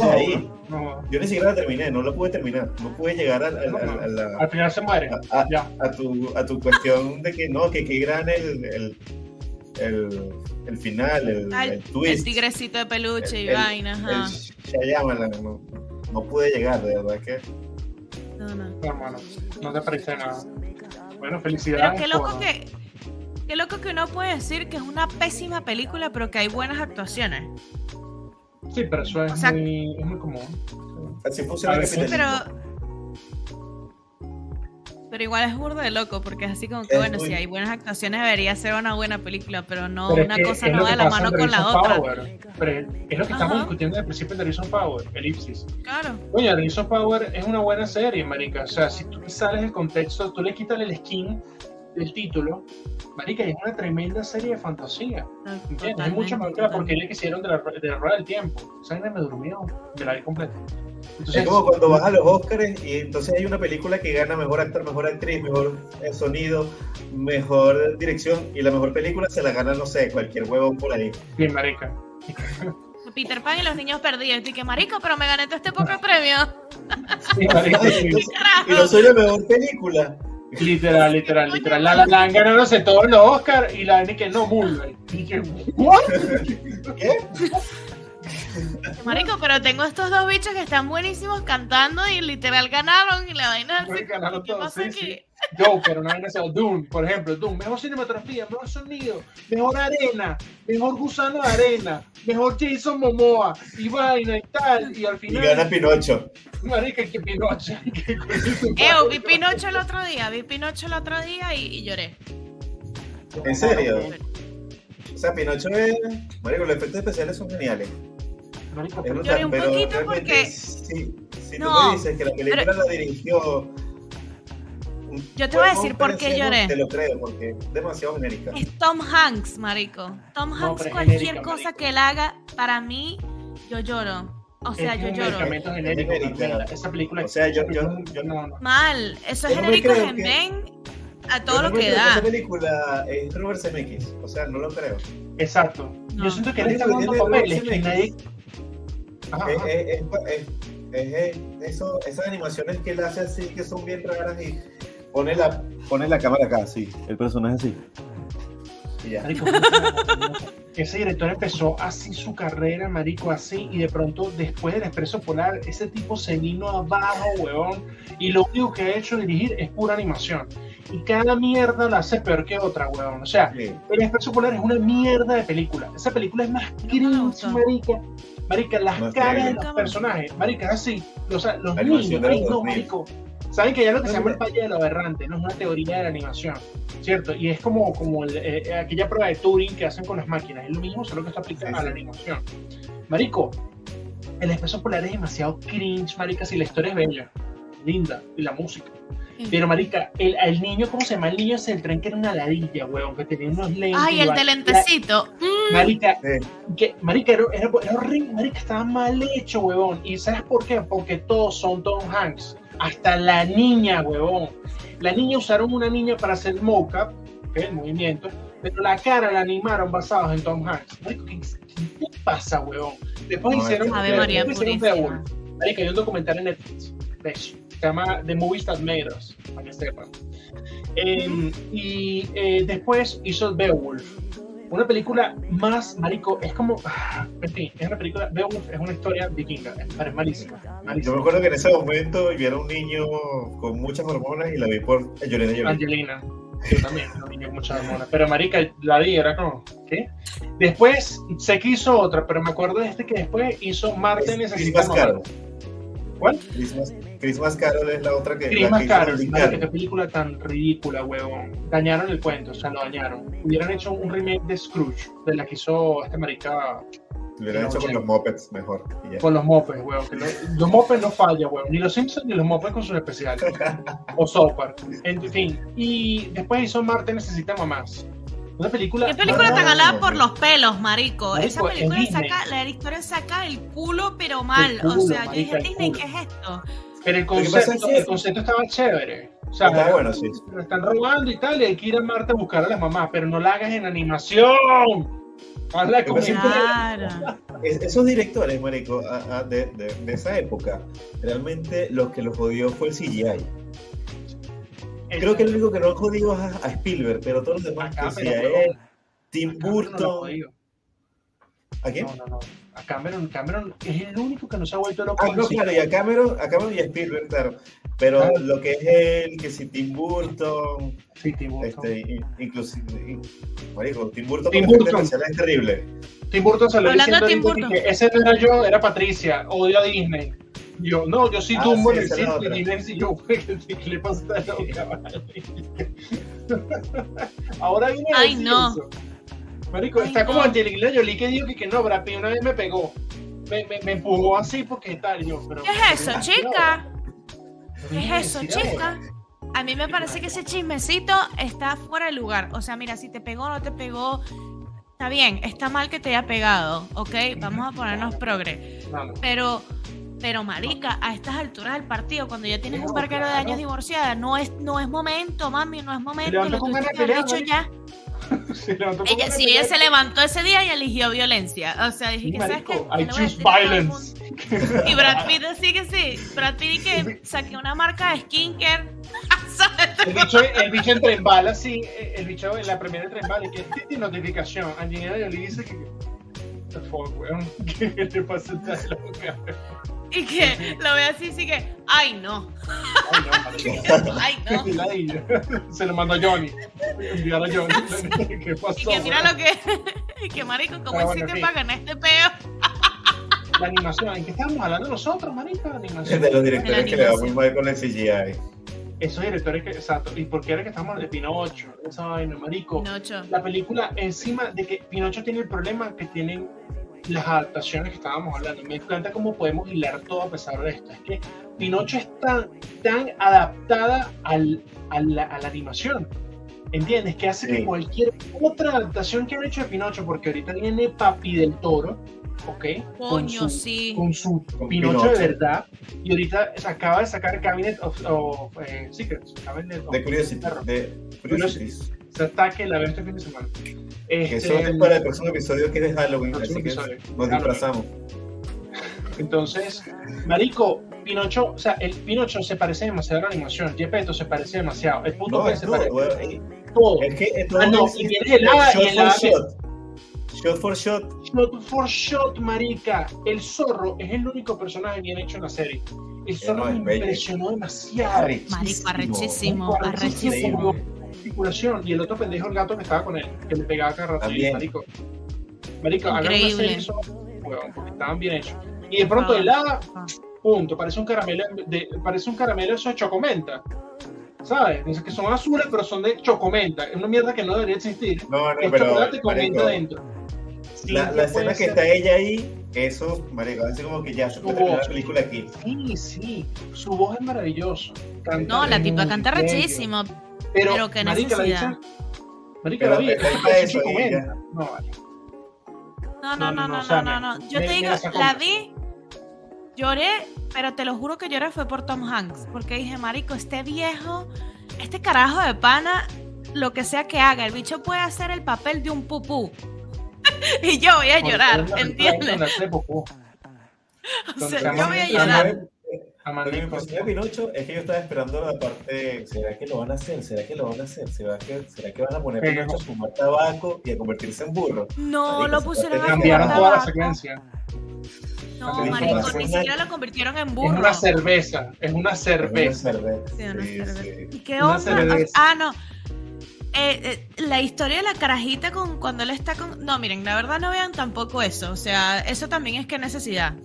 ¿no? Yo ni siquiera la terminé, no la pude terminar, no pude llegar al- al- al- a, la- Al final se muere, a- a- ya. a tu, a tu cuestión de que no, que qué gran el, el, el, el final, el, twist. el tigrecito de peluche y el- vaina, ajá. Shyamalan, no, no pude llegar, de verdad que. No, no. No, hermano, no te parece nada. Bueno, Pero felicidades. qué loco por- que. Qué loco que uno puede decir que es una pésima película, pero que hay buenas actuaciones. Sí, pero eso es, O sea- muy, es muy común. Así funciona A el ver, sí, capitalismo. Pero igual es burdo de loco, porque es así como que, Es bueno, muy- si hay buenas actuaciones debería ser una buena película, pero no Pero es una que cosa es lo no que va de la mano con la of otra. Power. Pero es lo que estamos discutiendo al principio de of Power, Elipsis. Claro. Oye, Rings of Power es una buena serie, marica. O sea, si tú sales del contexto, tú le quitas el skin del título, marica, es una tremenda serie de fantasía. ¿Entiendes? Es mucho más porquería que hicieron de la, de la rueda del tiempo. Esa vaina me durmió, me la vi completa. Entonces, Es como cuando vas a los Oscars y entonces hay una película que gana mejor actor, mejor actriz, mejor eh, sonido, mejor dirección y la mejor película se la gana, no sé, cualquier huevón por ahí. bien, marica. Peter Pan y los niños perdidos. Y que marico, pero me gané todo este poco premio. Sí, marica, sí. y no soy la mejor película. Literal, literal, literal. La, la, la han ganándose todos los Oscars y la vaina que no. Y que, ¿what? ¿Qué? Marico, pero tengo estos dos bichos que están buenísimos cantando y literal ganaron y la vaina así. Pues ganaron ¿Qué todos, pasa sí, aquí? sí. Joker, una vaina así, Doom, por ejemplo, Doom, mejor cinematografía, mejor sonido, mejor arena, mejor gusano de arena, mejor Jason Momoa, y vaina y tal, y al Y final, gana Pinocho. marica, que Pinocho, que Eo, vi Pinocho el otro día, vi Pinocho el otro día y, y lloré. ¿En serio? O sea, Pinocho es. Marico, los efectos especiales son geniales. Es pero- Lloré un pero poquito porque- Si, si tú No, me dices que la película pero- la dirigió. Yo te voy a decir por qué lloré. Te lo creo, porque es demasiado genérica. Es Tom Hanks, marico. Tom No, Hanks, es cualquier genérica, cosa marico. que él haga, para mí, yo lloro. O sea, es yo lloro. medicamento genérico. genérica. Gabriela. Esa película O sea, yo- yo- yo- no, no. Mal, eso es Yo no genérico que- a todo Yo lo no que da. Esa película es Robert Zemeckis, o sea, no lo creo. Exacto. No. Yo siento que él está dando tiene papeles que nadie. Ajá, Es, ajá. es- es- es- es- eso, esas animaciones que él hace así, que son bien raras y pone la, pone la cámara acá, así, el personaje así. Y ya. Marico, ese director empezó así su carrera, marico, así, y de pronto, después del Expreso Polar, ese tipo se vino abajo, weón, y lo único que ha hecho dirigir es pura animación. Y cada mierda la hace peor que otra, weón. O sea, Sí. el Expreso Polar es una mierda de película. Esa película es más cringe, marica. Marica, las caras de los personajes, marica, así. O sea, los La niños, ay, no, 2000. marico. Saben que ya lo que se llama el valle de lo aberrante, no es una teoría de la animación, ¿cierto? Y es como, como el, eh, aquella prueba de Turing que hacen con las máquinas, es lo mismo, solo que está aplicado Sí, a sí. la animación. Marico, el expreso polar es demasiado cringe, marica, si la historia es bella, linda, y la música. Pero, marica, el, el niño, ¿cómo se llama? El niño es el tren que era una ladilla, weón, que tenía unos lentes. Ay, el de lentecito. Mm, la- Marica, Sí. que, marica, era, era, era horrible, marica, estaba mal hecho, huevón. ¿Y sabes por qué? Porque todos son Tom Hanks. Hasta la niña, huevón. La niña usaron una niña para hacer mocap, que es el movimiento, pero la cara la animaron basados en Tom Hanks. Marico, ¿qué, qué pasa, huevón? Después No, hicieron, Ave María. Marica, hay un documental en Netflix de. Se llama The Movies That Made Us, para que sepan. Eh, y eh, después hizo Beowulf. Una película más, marico, es como, en fin, es una película, Beowulf es una historia vikinga, es, malísima, Yo me acuerdo que en ese momento yo era un niño con muchas hormonas y la vi por Angelina Jolie. Angelina, yo también, un niño con mucha hormona, pero marica, la vi, era como, ¿qué? Después sé que hizo otra, pero me acuerdo de este que después hizo Marte Es Necesita. ¿Cuál? Christmas, Carol es la otra que Christmas Carol, qué película tan ridícula, huevón. Dañaron el cuento, o sea, lo dañaron. Hubieran hecho un remake de Scrooge, de la que hizo este marica Lo hubieran hecho con los Muppets mejor. con los mopes, huevón. los mopes no fallan, huevón. Ni los Simpsons ni los mopes con sus especiales. o South Park. En fin. Y después hizo Marte Necesita Mamás. Una película. ¿Qué película no, tan no, alada no, por los pelos, marico? Marico, Esa película saca, la historia saca el culo, pero mal. Culo, o sea, yo dije, Disney. ¿qué es esto? Pero el concepto, el concepto estaba chévere. O sea, bueno, sí. lo están robando y tal, y hay que ir a Marte a buscar a las mamás, pero no la hagas en animación. Hazla como Siempre- Claro. Es- esos directores, marico, a- a- de, de- de esa época, realmente lo que los jodió fue el CGI. Creo que el único que no jodió es a, a Spielberg, pero todos los demás, que a huevón, él, Tim lo Burton. ¿a quién? No, no, no. A Cameron, Cameron es el único que no se ha vuelto loco. Ah, no, claro, y a Cameron, a Cameron y a Spielberg, claro. Pero Claro. lo que es él, que si Tim Burton, Sí, Tim Burton. este, in- inclusive, marico, Tim Burton Tim Burton. es terrible. Tim Burton salió Hablando diciendo de Tim Burton. que ese no era yo, era Patricia, odio a Disney. Yo, no, yo sí Ah, tumbo sí, en el circo y yo, ¿qué le pasa a loca, vale? Ahora viene a Ay, no. Marico, Ay, está como no. Angelina Jolie que dijo que, que no, Brad Pitt una vez me pegó. Me, me, me empujó así porque tal, y yo, pero... ¿Qué es eso, chica? ¿Qué es eso, chica? A mí me parece que ese chismecito está fuera de lugar. O sea, mira, si te pegó o no te pegó, está bien, está mal que te haya pegado, ¿ok? Vamos a ponernos progre. Pero, pero marica, a estas alturas del partido, cuando ya tienes un barquero de años divorciada, no es, no es momento, mami, no es momento. Lo tuviste que haber dicho ya. Ella, pelea. ella se levantó ese día y eligió violencia. O sea, dije que sabes que I choose violence. Y Brad Pitt así que sí. Brad Pitt que saqué una marca de skincare. El bicho, el bicho en bala, sí, el bicho en la primera entra en bala y que tiene notificación. Angelina Jolie dice que. The fuck, weón? ¿Qué te pasa esta loca? Y que lo ve así, sí que, ay no, Ay, no, marico. ay no. Se lo mandó a Johnny. Enviar a Johnny. ¿Qué pasó? Y que mira lo que, y que marico, ¿cómo Pero bueno, hiciste en fin. para ganar este peo? La animación. ¿En qué estábamos hablando nosotros, marica? La Es de los directores que le va muy mal con el CGI. Esos directores que. Exacto. ¿Y por qué era que estamos de Pinocho? Esa vaina, marico. Pinocho. la película encima de que Pinocho tiene el problema que tienen las adaptaciones que estábamos hablando. Me encanta cómo podemos hilar todo a pesar de esto. Es que Pinocho es tan, tan adaptada al, a, la, a la animación. ¿Entiendes? Que hace Sí. que cualquier otra adaptación que han hecho de Pinocho, porque ahorita viene Papi del Toro, ¿ok? con Coño, su, sí. con su Con Pinocho, Pinocho. de verdad. Y ahorita se acaba de sacar Cabinet of, of, eh, Secrets. Cabinet of De Curiosity. De Curiosities. Se ataque la vez este fin de semana. Que Este, eso es para el próximo episodio que es de Halloween, así que nos disfrazamos. Entonces, Marico, Pinocho, o sea, el Pinocho se parece demasiado a la animación, Gepetto se parece demasiado, el puto No, es se todo, parece eh, todo. Es que todo Ah, no, es- y viene el hada, y shot el for hada- shot. Shot for shot. Shot for shot, marica. El zorro es el único personaje bien hecho en la serie. El zorro no, me bello. impresionó demasiado. Marico, arrechísimo, Marico, arrechísimo. Articulación. Y el otro pendejo, el gato que estaba con él, que le pegaba cada rato. Y. Marico, marico, hagan una Increíble. serie eso, huevón, porque estaban bien hechos. Y de pronto el hada, punto, parece un caramelo, de, parece un caramelo eso de chocomenta. ¿Sabes? Dice que son azules, pero son de chocomenta. Es una mierda que no debería existir. No, no, Es pero. chocolate con menta dentro. Sí, la, que la escena que está ella ahí, eso, marico, así como que ya se puede la película aquí. Sí, sí, su voz es maravillosa. Canta No, la tipa canta bello. rechísimo. Pero, pero qué marica, la necesidad. dicha- Marica, Pero la vida. No, vale. No, no, No, no, no, no, o sea, no, no, me- Yo me- te digo, la la vi, lloré, pero te lo juro que lloré fue por Tom Hanks. Porque dije, marico, este viejo, este carajo de pana, lo que sea que haga, el bicho puede hacer el papel de un pupú. y yo voy a llorar, ¿entiendes? O sea, se yo voy a llorar. Lo que me impresionó de Pinocho es que yo estaba esperando la parte. ¿Será que lo van a hacer? ¿Será que lo van a hacer? ¿Será que, será que van a poner Pinocho a fumar tabaco y a convertirse en burro? No, Marico, lo pusieron a Cambiaron toda la secuencia. No, Marico, marico, hace ni siquiera lo convirtieron en Es burro. una cerveza, es una Una cerveza. Sí, una cerveza. sí. ¿Y qué onda? Ah, no. Eh, eh, la historia de la carajita con cuando él está con. No, miren, la verdad no vean tampoco eso. O sea, eso también es que necesidad.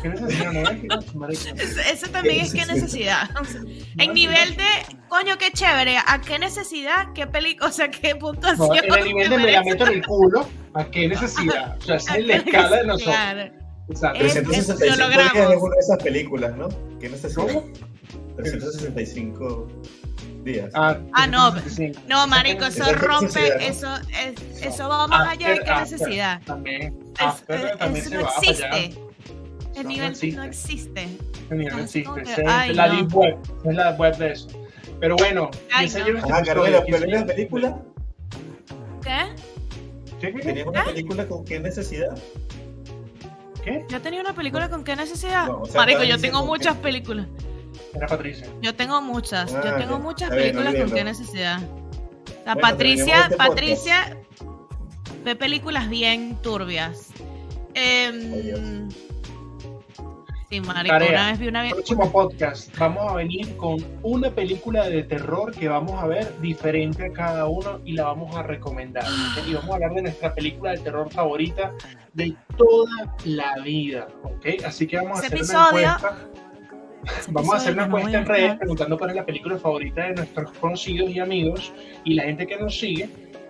¿Qué necesidad? No. Eso, eso también es que necesidad. O sea, en nivel de, coño, qué chévere. ¿A qué necesidad? ¿Qué película? O sea, qué puntuación. No, en el nivel de me la meto en el culo, ¿a qué necesidad? O sea, es la escala de nosotros. Claro. Exacto. Es- 365 lo logramos. es una de esas películas, ¿no? ¿Qué necesidad? ¿Cómo? 365 días. Ah, Ah, no, 365. No, marico, eso es rompe, eso, es- eso va más allá de qué necesidad. También. Es- After es- también eso no existe. El nivel no existe. Ese nivel no existe. que, es la no. deep web. Es la web de eso. Pero bueno, Ay, ese no. yo este Ajá, episodio, Carmela, que ¿pero sí- la película? ¿Qué? ¿Tenías una película con qué necesidad? ¿Qué? ¿Yo tenía una película con qué necesidad? No, o sea, Marico, yo tengo que- muchas películas. Era Patricia. Yo tengo muchas. yo Ah, tengo muchas Está bien, películas con qué necesidad. La Bueno, Patricia, este podcast. Patricia ve películas bien turbias. Em, sí, marico, Tarea. una vez vi una. Próximo podcast, vamos a venir con una película de terror que vamos a ver diferente a cada uno y la vamos a recomendar. Y vamos a hablar de nuestra película de terror favorita de toda la vida. ¿ok? Así que vamos a Ese hacer episodio- una encuesta. Vamos a hacer una encuesta en redes preguntando cuál es la película favorita de nuestros conocidos y amigos y la gente que nos sigue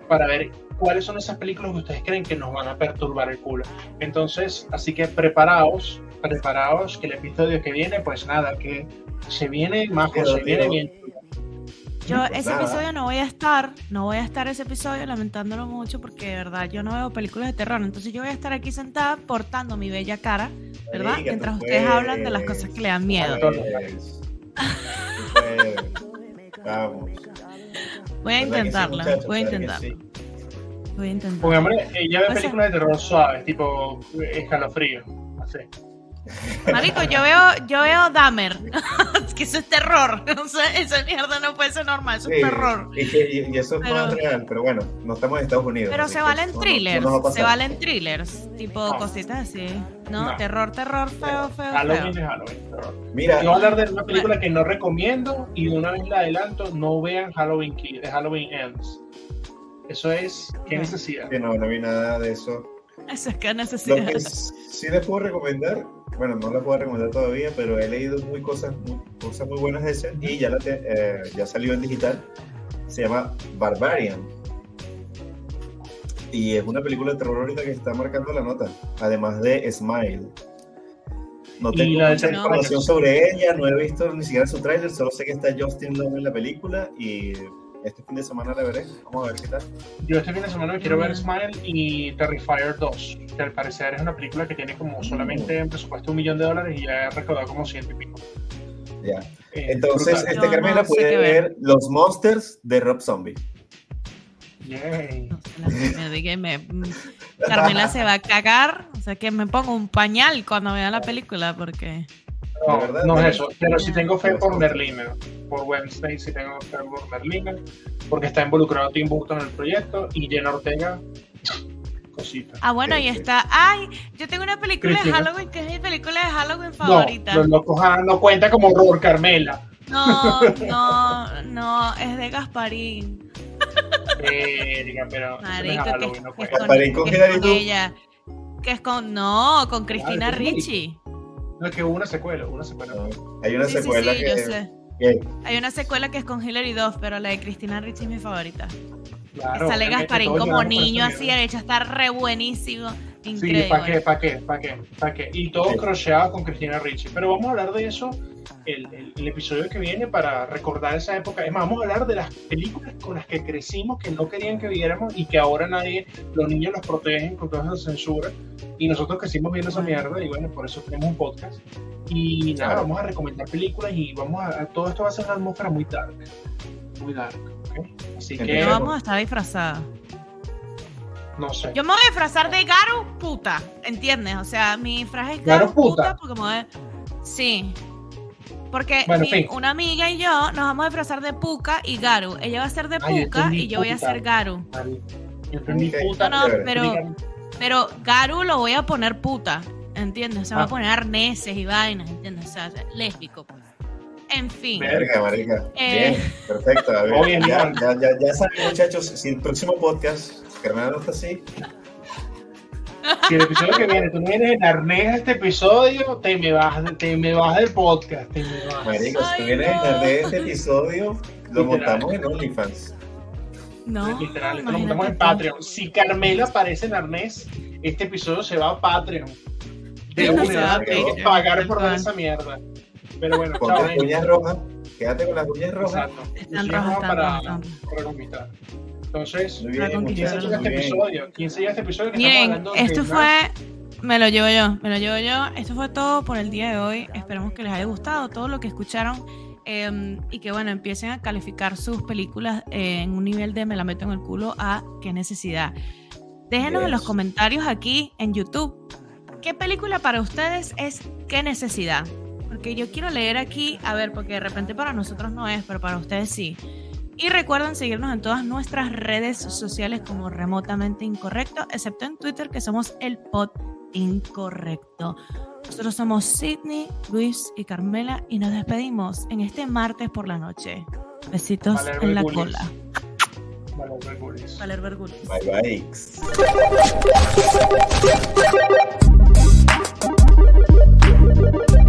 para ver cuáles son esas películas que ustedes creen que nos van a perturbar el culo. Entonces, así que preparaos, preparaos que el episodio que viene, pues nada, que se viene más, Pero, se viene bien. Yo Pues ese nada. episodio no voy a estar, no voy a estar ese episodio lamentándolo mucho porque de verdad yo no veo películas de terror, entonces yo voy a estar aquí sentada portando mi bella cara, ¿verdad? Mientras ustedes puedes. hablan de las cosas que le dan miedo. Vamos. Voy a ¿Verdad que sí, intentarla, muchachos? voy a ¿Verdad que intentarla, sí? voy a intentarla. Porque, hombre, ella ve O sea- películas de terror suaves, tipo escalofrío. Así. Marico, yo veo, yo veo Dahmer, es que eso es terror, o sea, esa mierda no puede ser normal, eso es Sí, terror. Y, y- y eso es Pero- más real, pero bueno, no estamos en Estados Unidos. Pero se valen no- no- thrillers, no pasar. se valen thrillers, tipo No. cositas así. No, No. terror, terror, feo, feo, Halloween feo. es Halloween. terror. Mira, Yo voy a hablar de una película que no recomiendo y de una vez la adelanto, no vean Halloween de Halloween Ends. Eso es, qué necesidad. que no, no vi nada de eso. Eso es que Lo necesidad. que sí les puedo recomendar, bueno, no las puedo recomendar todavía, pero he leído muy cosas muy, cosas muy buenas de ese y ya, la te- eh, ya salió en digital. Se llama Barbarian. Y es una película de terror ahorita que está marcando la nota, además de Smile. No tengo la mucha Ted información Cruz. sobre ella, no he visto ni siquiera su tráiler, solo sé que está Justin Long en la película y este fin de semana la veré. Vamos a ver qué tal. Yo este fin de semana me quiero ver. Smile y Terrifier 2, que al parecer es una película que tiene como solamente en presupuesto un millón de dólares y ya ha recaudado como ciento y pico. Ya. Eh, Entonces, brutal. este No, Carmela no sé puede ver. ver. Los Monsters de Rob Zombie. Yay. Me Carmela se va a cagar. O sea, que me pongo un pañal cuando vea la película porque... No, De verdad, no de es eso, pero sí tengo fe por. Merlina. Por Wednesday sí tengo fe por Merlina, porque está involucrado Tim Burton en el proyecto y Jenna Ortega, cosita. Ah, bueno, sí. está... Ay, yo tengo una película de Cristina. Halloween que es mi película de Halloween No, favorita. los locos ah, no cuenta como horror, Carmela. No, no, no, es de Gasparín. Verga, pero no es que, no cuenta. Gasparín con que es Hilary con Duff. ella. Que es con... No, con Cristina Claro, que sí. Ricci. No, es que hubo una secuela, una secuela. No, Hay una Sí, secuela sí, que, yo sé. Hay una secuela que es con Hilary Duff, pero la de Cristina Ricci es mi favorita. Claro, Sale Gasparín como niño así, mierda. de hecho está re buenísimo. Sí, Increíble. ¿para qué? ¿Para qué? ¿Para qué? ¿Para qué? Y todo Sí. crocheado con Cristina Ricci. Pero vamos a hablar de eso el, el- el episodio que viene para recordar esa época. Es más, vamos a hablar de las películas con las que crecimos, que no querían que viéramos y que ahora nadie, los niños los protegen con toda esa censura. Y nosotros crecimos viendo esa mierda y bueno, por eso tenemos un podcast. Y nada, Claro. vamos a recomendar películas y vamos a, a- todo esto va a ser una atmósfera muy dark. Muy dark. Así que. Yo vamos a estar disfrazada. no sé. Yo me voy a disfrazar de Garu puta, ¿entiendes? O sea, mi disfraz es ¿Garu puta? puta porque me voy a- Sí. Porque Bueno, mi- fin. una amiga y yo nos vamos a disfrazar de Puka y Garu. Ella va a ser de Ay, yo Puka y yo voy a ser Garu. Yo entendí Ok. puta. No, no, pero, pero Garu lo voy a poner puta, ¿entiendes? O sea, Ah. voy a poner arneses y vainas, ¿entiendes? O sea, lésbico, pues. En fin. Verga, marica. Eh. Bien, perfecto. A ver, Oye, ya, León. ya, ya, ya saben, muchachos, si el próximo podcast Carmela no está así, Si el episodio que viene tú no vienes en arnés a este episodio, te me vas, te me vas del podcast. Te me vas. marico, si tú vienes no. a de este episodio, lo montamos en OnlyFans. No, Literal, lo montamos en. Patreon. Si Carmela aparece en arnés, este episodio se va a Patreon. De una, pagar por ver esa mierda. Pero bueno, Con chao, las gente. uñas rojas, quédate con las uñas rojas. Exacto. Están rojas, para, rojas, están para conquistar. Entonces, Muy Para bien, conquistar ¿quién se a muchachos, lleva los muy este bien. episodio? ¿Quién se lleva este episodio? Que Miren, estamos hablando de esto fue, me lo llevo yo, me lo llevo yo. Esto fue todo por el día de hoy. Esperemos que les haya gustado todo lo que escucharon eh, y que bueno, empiecen a calificar sus películas eh, en un nivel de me la meto en el culo a qué necesidad. Déjenos en los comentarios aquí en YouTube qué película para ustedes es qué necesidad. Porque yo quiero leer aquí, a ver, porque de repente para nosotros no es, pero para ustedes sí. Y recuerden seguirnos en todas nuestras redes sociales como remotamente incorrecto, excepto en Twitter que somos el pod incorrecto. Nosotros somos Sidney, Luis y Carmela y nos despedimos en este martes por la noche. Besitos Valer en la Bergulis. cola. Vale, Mercuris. Valer Bergulis. Bye bye.